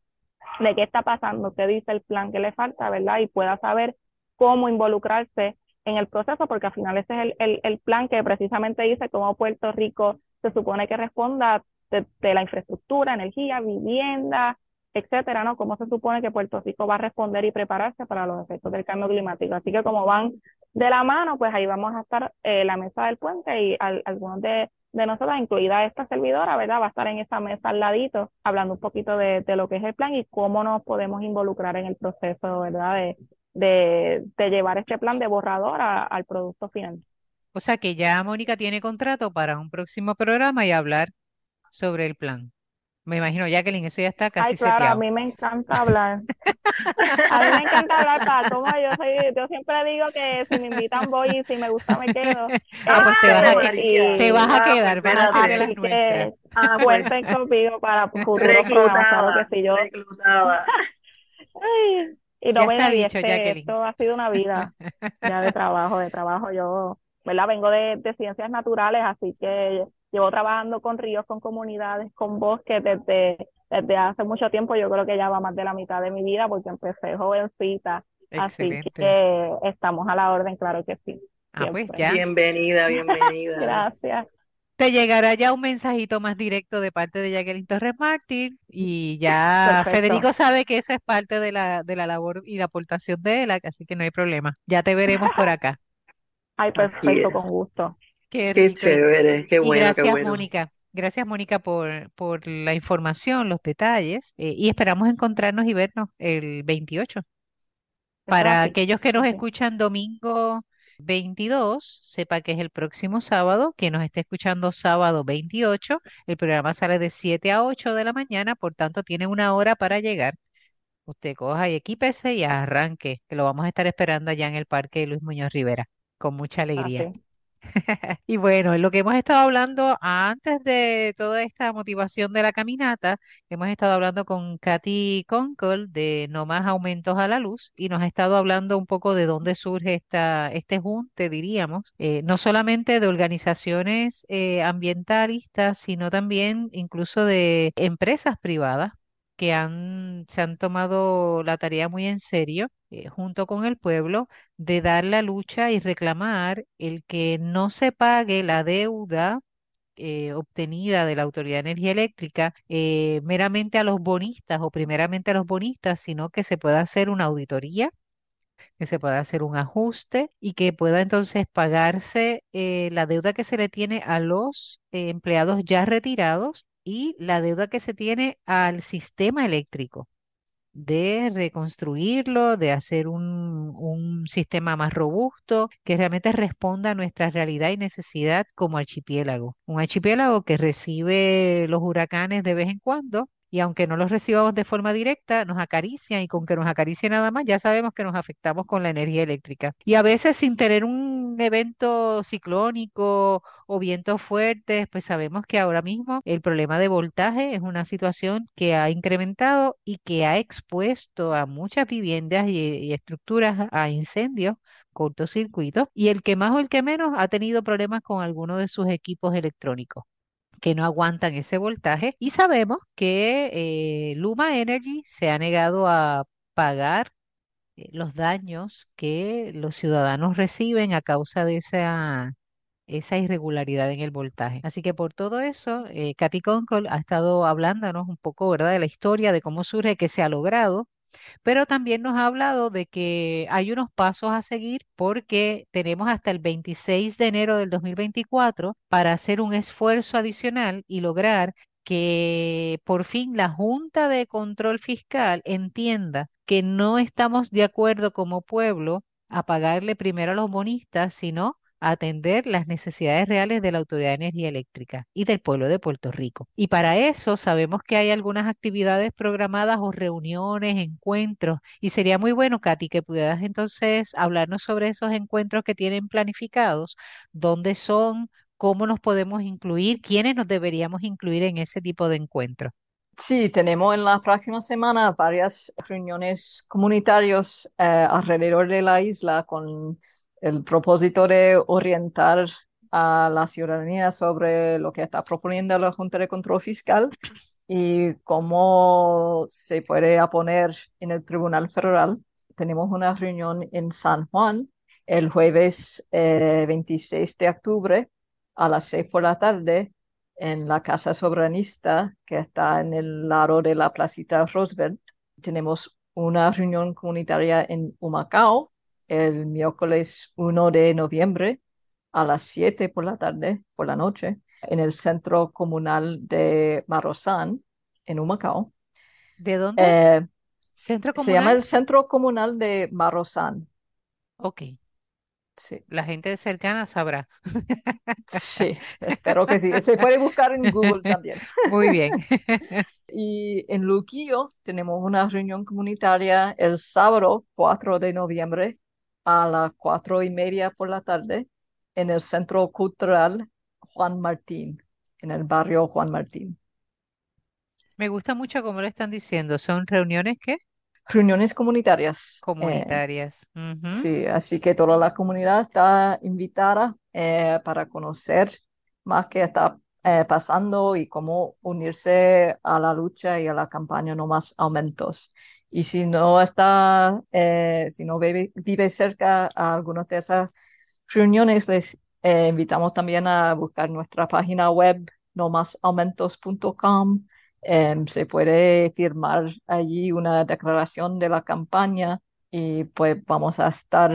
de qué está pasando, qué dice el plan que le falta, ¿verdad? Y pueda saber cómo involucrarse en el proceso, porque al final ese es el, el, el plan que precisamente dice cómo Puerto Rico se supone que responda de, de la infraestructura, energía, vivienda, etcétera, ¿no? Cómo se supone que Puerto Rico va a responder y prepararse para los efectos del cambio climático. Así que como van de la mano, pues ahí vamos a estar eh, la mesa del puente y algunos de, de nosotras, incluida esta servidora, ¿verdad? Va a estar en esa mesa al ladito, hablando un poquito de, de lo que es el plan y cómo nos podemos involucrar en el proceso, ¿verdad? De, de, de llevar este plan de borrador al producto final. O sea que ya Mónica tiene contrato para un próximo programa y hablar sobre el plan. Me imagino, Jacqueline, eso ya está casi Ay, claro, a mí me encanta hablar. A mí me encanta hablar para como yo soy, yo siempre digo que si me invitan voy y si me gusta me quedo. Ah, pues te vas a, Este, que- te vas a quedar, vas a ser de las Así nuestras. que Ah, cuenten conmigo para futuros programas, claro reclutada, que sí, yo. reclutada. Ay, y no Ya me está di, dicho, este, Jacqueline. esto ha sido una vida ya de trabajo, de trabajo. Yo, ¿verdad? Vengo de, de ciencias naturales, así que llevo trabajando con ríos, con comunidades, con bosques desde, desde hace mucho tiempo. Yo creo que ya va más de la mitad de mi vida porque empecé jovencita. Así que estamos a la orden, claro que sí, Ah, pues ya. Bienvenida, bienvenida. Gracias. Te llegará ya un mensajito más directo de parte de Jacqueline Torres Martín y ya Perfecto. Federico sabe que eso es parte de la, de la labor y la aportación de él, así que no hay problema. Ya te veremos por acá. Ay, perfecto, con gusto. Qué Qué rico. Y, chévere, qué y bueno, qué gracias, bueno. Mónica. Gracias, Mónica, por, por la información, los detalles eh, y esperamos encontrarnos y vernos el 28. Eso es Para aquellos que nos escuchan domingo 22, sepa que es el próximo sábado, que nos esté escuchando sábado 28, el programa sale de 7 a 8 de la mañana, por tanto tiene una hora para llegar. usted coja y equípese y arranque, que lo vamos a estar esperando allá en el Parque Luis Muñoz Rivera, con mucha alegría. Así. Y bueno, lo que hemos estado hablando antes de toda esta motivación de la caminata, hemos estado hablando con Katy Conkle de No Más Aumentos a la Luz y nos ha estado hablando un poco de dónde surge esta, este junte, diríamos, eh, no solamente de organizaciones eh, ambientalistas, sino también incluso de empresas privadas que han, se han tomado la tarea muy en serio, eh, junto con el pueblo de dar la lucha y reclamar el que no se pague la deuda eh, obtenida de la Autoridad de Energía Eléctrica eh, meramente a los bonistas o primeramente a los bonistas, sino que se pueda hacer una auditoría, que se pueda hacer un ajuste y que pueda entonces pagarse la deuda que se le tiene a los empleados ya retirados y la deuda que se tiene al sistema eléctrico de reconstruirlo, de hacer un, un sistema más robusto que realmente responda a nuestra realidad y necesidad como archipiélago. Un archipiélago que recibe los huracanes de vez en cuando. Y aunque no los recibamos de forma directa, nos acarician y con que nos acaricie nada más, ya sabemos que nos afectamos con la energía eléctrica. Y a veces sin tener un evento ciclónico o vientos fuertes, pues sabemos que ahora mismo el problema de voltaje es una situación que ha incrementado y que ha expuesto a muchas viviendas y, estructuras a incendios, cortocircuitos, y el que más o el que menos ha tenido problemas con alguno de sus equipos electrónicos que no aguantan ese voltaje y sabemos que eh, Luma Energy se ha negado a pagar eh, los daños que los ciudadanos reciben a causa de esa esa irregularidad en el voltaje. Así que por todo eso, eh, Katy Conkle ha estado hablándonos un poco, ¿verdad?, de la historia, de cómo surge, que se ha logrado, pero también nos ha hablado de que hay unos pasos a seguir porque tenemos hasta el 26 de enero del 2024 para hacer un esfuerzo adicional y lograr que por fin la Junta de Control Fiscal entienda que no estamos de acuerdo como pueblo a pagarle primero a los bonistas, sino atender las necesidades reales de la Autoridad de Energía Eléctrica y del pueblo de Puerto Rico. Y para eso sabemos que hay algunas actividades programadas o reuniones, encuentros, y sería muy bueno, Katy, que pudieras entonces hablarnos sobre esos encuentros que tienen planificados, dónde son, cómo nos podemos incluir, quiénes nos deberíamos incluir en ese tipo de encuentros. Sí, tenemos en la próxima semana varias reuniones comunitarias eh, alrededor de la isla con el propósito de orientar a la ciudadanía sobre lo que está proponiendo la Junta de Control Fiscal y cómo se puede oponer en el Tribunal Federal. Tenemos una reunión en San Juan el jueves eh, 26 de octubre a las 6 por la tarde en la Casa Soberanista que está en el lado de la Placita Roosevelt. Tenemos una reunión comunitaria en Humacao el miércoles 1 de noviembre a las 7 por la tarde, por la noche, en el Centro Comunal de Marozán, en Humacao. ¿De dónde? Eh, ¿Centro se llama el Centro Comunal de Marozán. Ok, Sí, la gente cercana sabrá. sí, espero que sí. Se puede buscar en Google también. Muy bien. Y en Luquillo tenemos una reunión comunitaria el sábado 4 de noviembre a las cuatro y media por la tarde en el Centro Cultural Juan Martín, en el barrio Juan Martín. Me gusta mucho cómo lo están diciendo. Son reuniones ¿qué? Reuniones comunitarias. eh, comunitarias. Sí, así que toda la comunidad está invitada eh, para conocer más qué está eh, pasando y cómo unirse a la lucha y a la campaña No Más Aumentos. Y si no está, eh, si no vive, cerca a algunas de esas reuniones, les eh, invitamos también a buscar nuestra página web nomasaumentos.com. Em, se puede firmar allí una declaración de la campaña y pues vamos a estar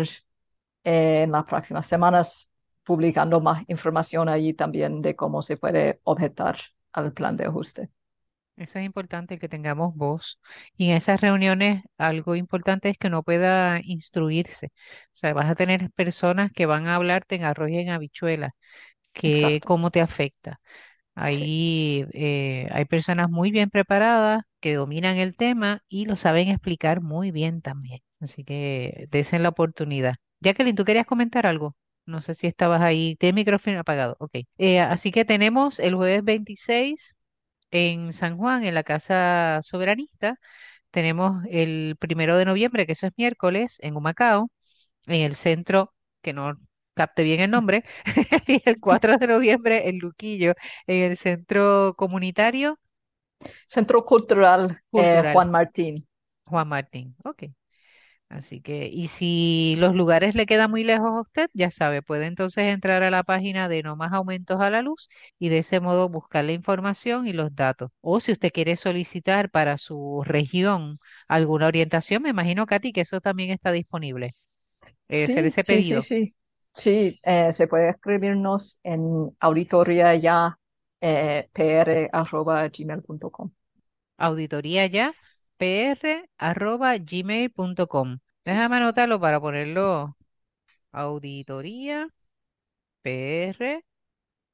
eh, en las próximas semanas publicando más información allí también de cómo se puede objetar al plan de ajuste. Eso es importante que tengamos voz. Y en esas reuniones, algo importante es que no pueda instruirse. O sea, vas a tener personas que van a hablarte en arroz y en habichuela, que Exacto. cómo te afecta. Sí, Ahí eh, hay personas muy bien preparadas que dominan el tema y lo saben explicar muy bien también. Así que desen la oportunidad. Jacqueline, ¿tú querías comentar algo? No sé si estabas ahí. Tiene micrófono apagado. Ok. Eh, así que tenemos el jueves 26 en San Juan, en la Casa Soberanista. Tenemos el primero de noviembre, que eso es miércoles, en Humacao, en el centro, que no capte bien el nombre, y el 4 de noviembre en Luquillo, en el centro comunitario Centro Cultural eh, cultural Juan Martín. Juan Martín. Ok. Así que, y si los lugares le quedan muy lejos a usted, ya sabe, puede entonces entrar a la página de No Más Aumentos a la Luz y de ese modo buscar la información y los datos. O si usted quiere solicitar para su región alguna orientación, me imagino, Katy, que eso también está disponible. eh, hacer Sí, ese sí, sí, pedido. sí. Sí, eh, se puede escribirnos en auditoría ya eh. Auditoría ya, pr arroba gmail.com. Déjame anotarlo para ponerlo. Auditoría pr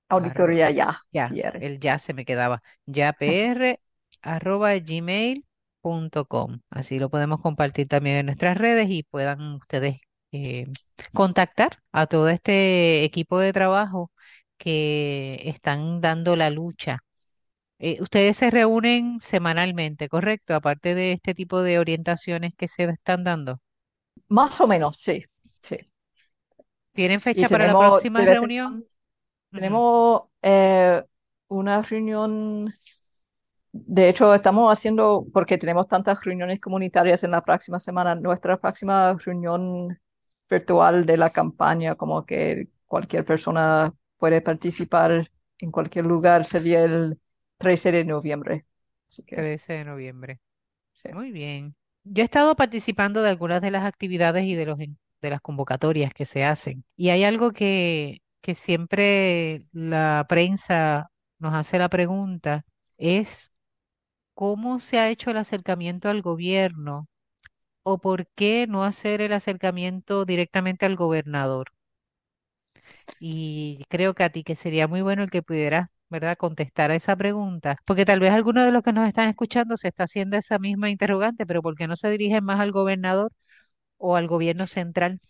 Auditoría ya, Ya, PR. el ya se me quedaba. Ya pr arroba gmail punto com. Así lo podemos compartir también en nuestras redes y puedan ustedes eh, contactar a todo este equipo de trabajo que están dando la lucha. Eh, ustedes se reúnen semanalmente, ¿correcto? Aparte de este tipo de orientaciones que se están dando. Más o menos, sí, sí. ¿Tienen fecha para la próxima en reunión? tenemos eh, una reunión De hecho, estamos haciendo, porque tenemos tantas reuniones comunitarias en la próxima semana, nuestra próxima reunión virtual de la campaña, como que cualquier persona puede participar en cualquier lugar, sería el 13 de noviembre. Así que, 13 de noviembre. sí. Muy bien. Yo he estado participando de algunas de las actividades y de los de las convocatorias que se hacen. Y hay algo que, que siempre la prensa nos hace la pregunta, es cómo se ha hecho el acercamiento al gobierno o por qué no hacer el acercamiento directamente al gobernador. Y creo que a ti que sería muy bueno el que pudieras, ¿verdad?, contestar a esa pregunta, porque tal vez alguno de los que nos están escuchando se está haciendo esa misma interrogante, pero ¿por qué no se dirigen más al gobernador o al gobierno central?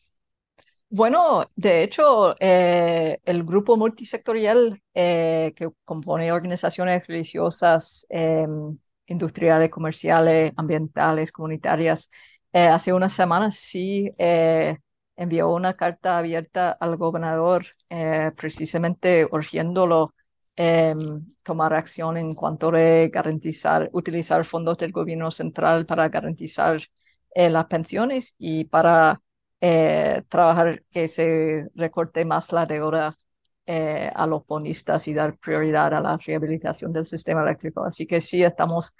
Bueno, de hecho, eh, el grupo multisectorial eh, que compone organizaciones religiosas, em, industriales, comerciales, ambientales, comunitarias, eh, hace unas semanas sí eh, envió una carta abierta al gobernador, eh, precisamente urgiéndolo em, tomar acción en cuanto a garantizar, utilizar fondos del gobierno central para garantizar eh, las pensiones y para eh, trabajar que se recorte más la deuda eh, a los bonistas y dar prioridad a la rehabilitación del sistema eléctrico. Así que sí estamos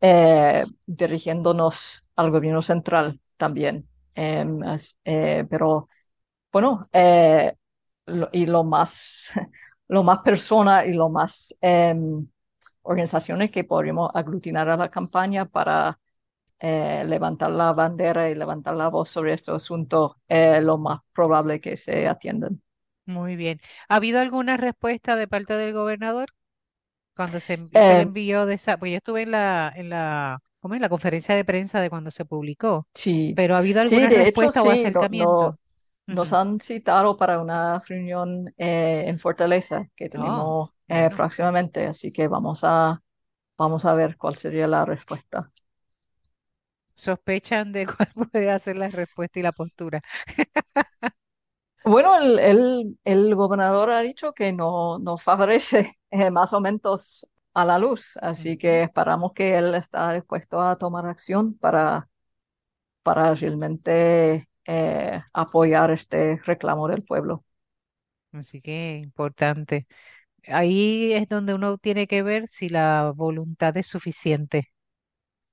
eh, dirigiéndonos al gobierno central también. Em, eh, pero bueno, eh, lo- y lo más, lo más personas y lo más em, organizaciones que podríamos aglutinar a la campaña para eh, levantar la bandera y levantar la voz sobre este asunto, eh, lo más probable que se atiendan. Muy bien. ¿Ha habido alguna respuesta de parte del gobernador cuando se Eh, de esa? Pues yo estuve en la, en la, ¿cómo es? La conferencia de prensa de cuando se publicó, sí, pero ¿ha habido sí, alguna hecho respuesta o sí, no, no- acercamiento? Nos han citado para una reunión eh, en Fortaleza que Oh, tenemos eh, próximamente, así que vamos a, vamos a ver cuál sería la respuesta. sospechan de cuál puede ser la respuesta y la postura. Bueno, el, el- el gobernador ha dicho que no, no favorece eh, más aumentos a la luz, así que esperamos que él está dispuesto a tomar acción para para realmente eh, apoyar este reclamo del pueblo. Así que importante. Ahí es donde uno tiene que ver si la voluntad es suficiente,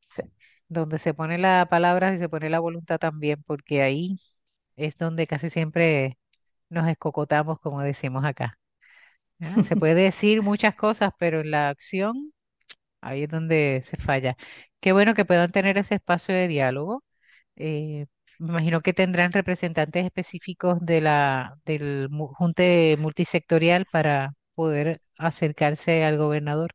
Sí, donde se pone la palabra y se pone la voluntad también, porque ahí es donde casi siempre nos escocotamos, como decimos acá. ¿ya? Se puede decir muchas cosas, pero en la acción, ahí es donde se falla. Qué bueno que puedan tener ese espacio de diálogo eh, me imagino que tendrán representantes específicos de la, del junte multisectorial para poder acercarse al gobernador.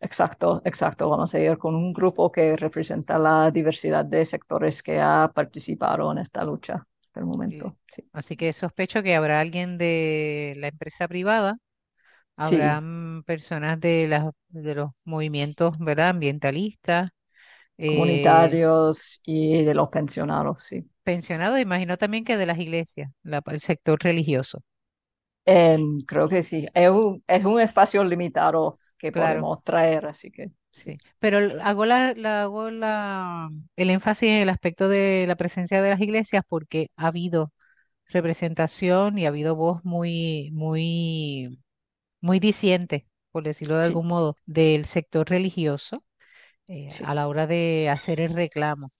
Exacto, exacto. Vamos a ir con un grupo que representa la diversidad de sectores que ha participado en esta lucha hasta el momento. Sí, Así que sospecho que habrá alguien de la empresa privada, sí, habrán personas de las de los movimientos, ¿verdad? Ambientalistas, comunitarios y de los pensionados, sí. pensionados, imagino también que de las iglesias, la- el sector religioso. Em, creo que sí. Es un, es un espacio limitado que Claro. podemos traer, así que sí. Pero hago la, la- hago la, el énfasis en el aspecto de la presencia de las iglesias porque ha habido representación y ha habido voz muy, muy, muy diciente, por decirlo de Sí, algún modo, del sector religioso eh, sí, a la hora de hacer el reclamo.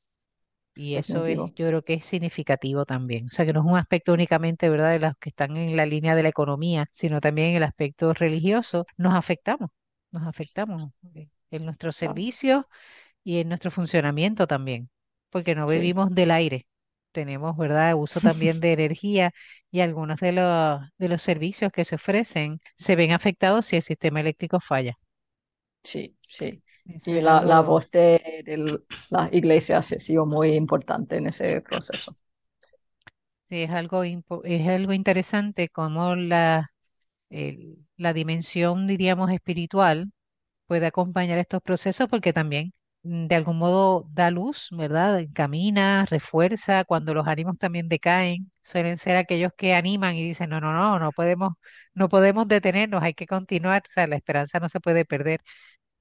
Y eso es, yo creo que es significativo también. O sea, que no es un aspecto únicamente, ¿verdad?, de los que están en la línea de la economía, sino también el aspecto religioso. Nos afectamos, nos afectamos eh, en nuestros servicios y en nuestro funcionamiento también, porque no Sí, vivimos del aire. Tenemos, ¿verdad?, uso también de energía y algunos de los, de los servicios que se ofrecen se ven afectados si el sistema eléctrico falla. sí, sí. Y la, la voz de, de las iglesias ha sido muy importante en ese proceso. sí, es algo, es algo interesante como la, la dimensión, diríamos, espiritual puede acompañar estos procesos porque también mm, de algún modo da luz, ¿verdad? Camina, refuerza, cuando los ánimos también decaen, suelen ser aquellos que animan y dicen, no, no, no, no podemos, no podemos detenernos, hay que continuar, o sea, la esperanza no se puede perder.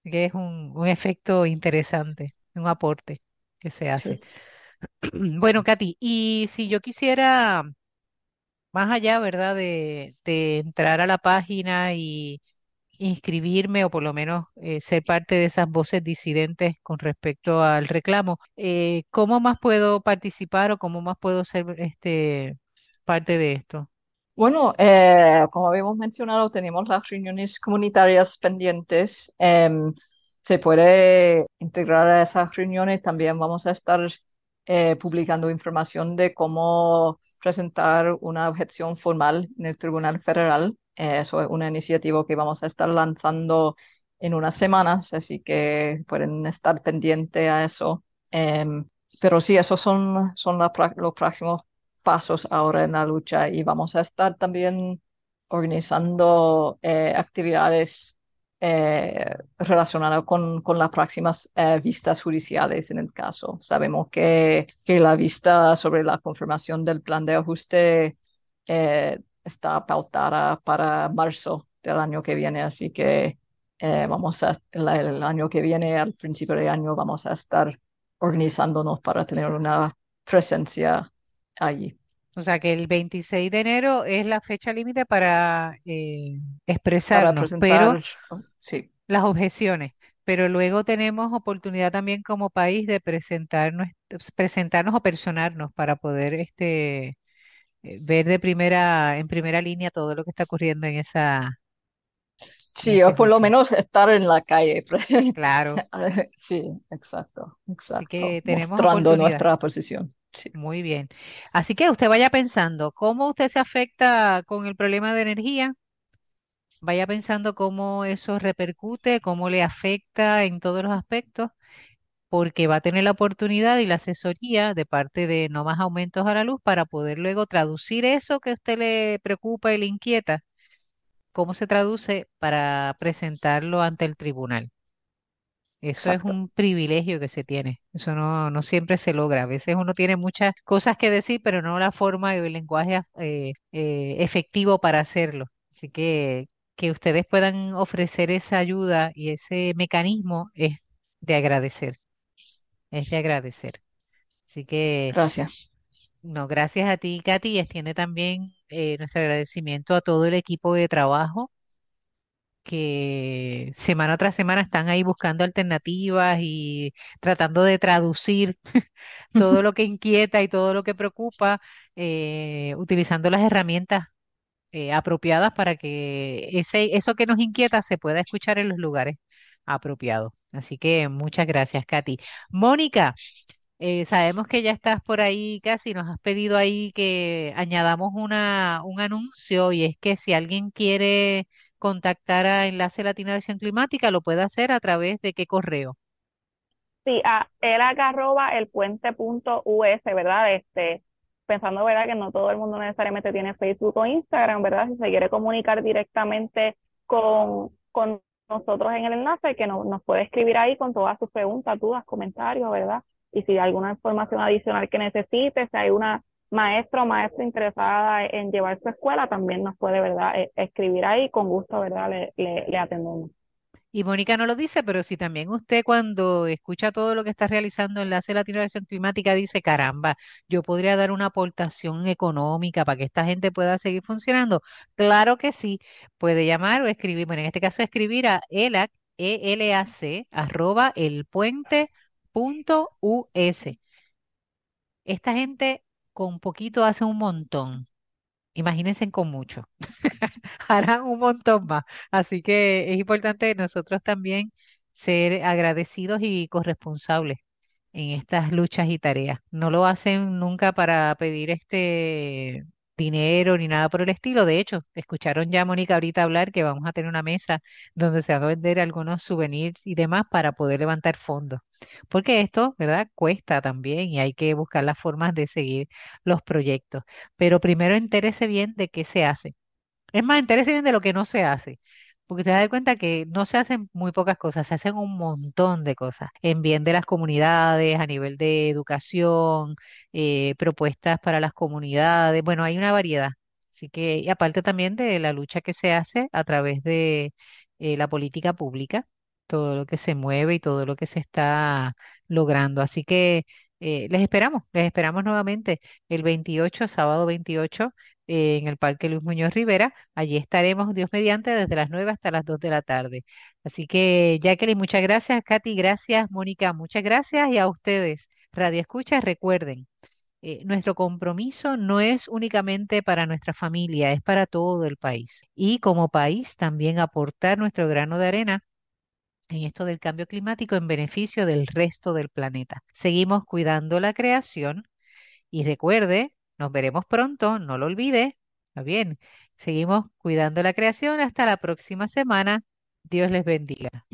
Así que es un, un efecto interesante, un aporte que se hace. Sí. Bueno, Katy, y si yo quisiera más allá, ¿verdad? De, de entrar a la página y inscribirme o por lo menos eh, ser parte de esas voces disidentes con respecto al reclamo, eh, ¿cómo más puedo participar o cómo más puedo ser este, parte de esto? Bueno, eh, como habíamos mencionado, tenemos las reuniones comunitarias pendientes. Em, se puede integrar a esas reuniones. También vamos a estar eh, publicando información de cómo presentar una objeción formal en el Tribunal Federal. Eh, eso es una iniciativa que vamos a estar lanzando en unas semanas, así que pueden estar pendientes a eso. Em, pero sí, esos son, son los próximos pasos ahora en la lucha y vamos a estar también organizando eh, actividades eh, relacionadas con, con las próximas eh, vistas judiciales en el caso. Sabemos que, que la vista sobre la confirmación del plan de ajuste está pautada para marzo del año que viene, así que vamos a, el, año que viene, al principio de año, vamos a estar organizándonos para tener una presencia allí. O sea que el 26 de enero es la fecha límite para eh, Para expresarnos, pero sí, las objeciones, pero luego tenemos oportunidad también como país de presentarnos, presentarnos o personarnos para poder este, eh, ver de primera, en primera línea todo lo que está ocurriendo en esa, sí, o por lo menos estar en la calle. Claro, Sí, exacto, así exacto. que tenemos Mostrando nuestra posición. Sí. Muy bien. Así que usted vaya pensando cómo usted se afecta con el problema de energía, vaya pensando cómo eso repercute, cómo le afecta en todos los aspectos, porque va a tener la oportunidad y la asesoría de parte de no más aumentos a la luz para poder luego traducir eso que a usted le preocupa y le inquieta, cómo se traduce para presentarlo ante el tribunal. Eso es Exacto. un privilegio que se tiene. Eso no, no siempre se logra. A veces uno tiene muchas cosas que decir, pero no la forma y el lenguaje eh, eh, efectivo para hacerlo. Así que que ustedes puedan ofrecer esa ayuda y ese mecanismo es de agradecer, es de agradecer. Así que, Gracias. No, gracias a ti, Katy, y extiende también eh, nuestro agradecimiento a todo el equipo de trabajo que semana tras semana están ahí buscando alternativas y tratando de traducir todo lo que inquieta y todo lo que preocupa, eh, utilizando las herramientas eh, apropiadas para que ese, eso que nos inquieta se pueda escuchar en los lugares apropiados. Así que muchas gracias, Katy. Mónica, eh, sabemos que ya estás por ahí casi, nos has pedido ahí que añadamos una, un anuncio y es que si alguien quiere contactar a Enlace Latino de Acción Climática, lo puede hacer a través de qué correo. Sí, a arroba el puente punto US, ¿verdad? Este, pensando, ¿verdad? Que no todo el mundo necesariamente tiene Facebook o Instagram, ¿verdad? Si se quiere comunicar directamente con, con nosotros en el enlace, que no, nos puede escribir ahí con todas sus preguntas, dudas, comentarios, ¿verdad? Y si hay alguna información adicional que necesite, si hay una maestra o maestra interesada en llevar su escuela, también nos puede, ¿verdad?, e, escribir ahí, con gusto, ¿verdad?, le, le, le atendemos. Y Mónica no lo dice, pero si también usted cuando escucha todo lo que está realizando Enlace Latino de Acción Climática dice, caramba, yo podría dar una aportación económica para que esta gente pueda seguir funcionando. Claro que sí, puede llamar o escribir, bueno, en este caso escribir a elac, E-L-A-C, arroba elpuente.us. Esta gente con poquito hace un montón. Imagínense con mucho. Harán un montón más. Así que es importante nosotros también ser agradecidos y corresponsables en estas luchas y tareas. No lo hacen nunca para pedir este dinero ni nada por el estilo. De hecho, escucharon ya Mónica ahorita hablar que vamos a tener una mesa donde se van a vender algunos souvenirs y demás para poder levantar fondos. Porque esto, ¿verdad? Cuesta también y hay que buscar las formas de seguir los proyectos. Pero primero entérese bien de qué se hace. Es más, entérese bien de lo que no se hace. Porque te das cuenta que no se hacen muy pocas cosas, se hacen un montón de cosas en bien de las comunidades, a nivel de educación, eh, propuestas para las comunidades. Bueno, hay una variedad. Así que, y aparte también de la lucha que se hace a través de eh, la política pública, todo lo que se mueve y todo lo que se está logrando. Así que eh, les esperamos, les esperamos nuevamente el 28, sábado 28 en el Parque Luis Muñoz Rivera. Allí estaremos, Dios mediante, desde las 9 hasta las 2 de la tarde. Así que, Jacqueline, muchas gracias. Katy, gracias. Mónica, muchas gracias. Y a ustedes, Radio Escucha, recuerden, eh, nuestro compromiso no es únicamente para nuestra familia, es para todo el país. Y como país también aportar nuestro grano de arena en esto del cambio climático en beneficio del resto del planeta. Seguimos cuidando la creación y recuerde, nos veremos pronto, no lo olvide. Está bien, seguimos cuidando la creación. Hasta la próxima semana. Dios les bendiga.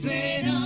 Será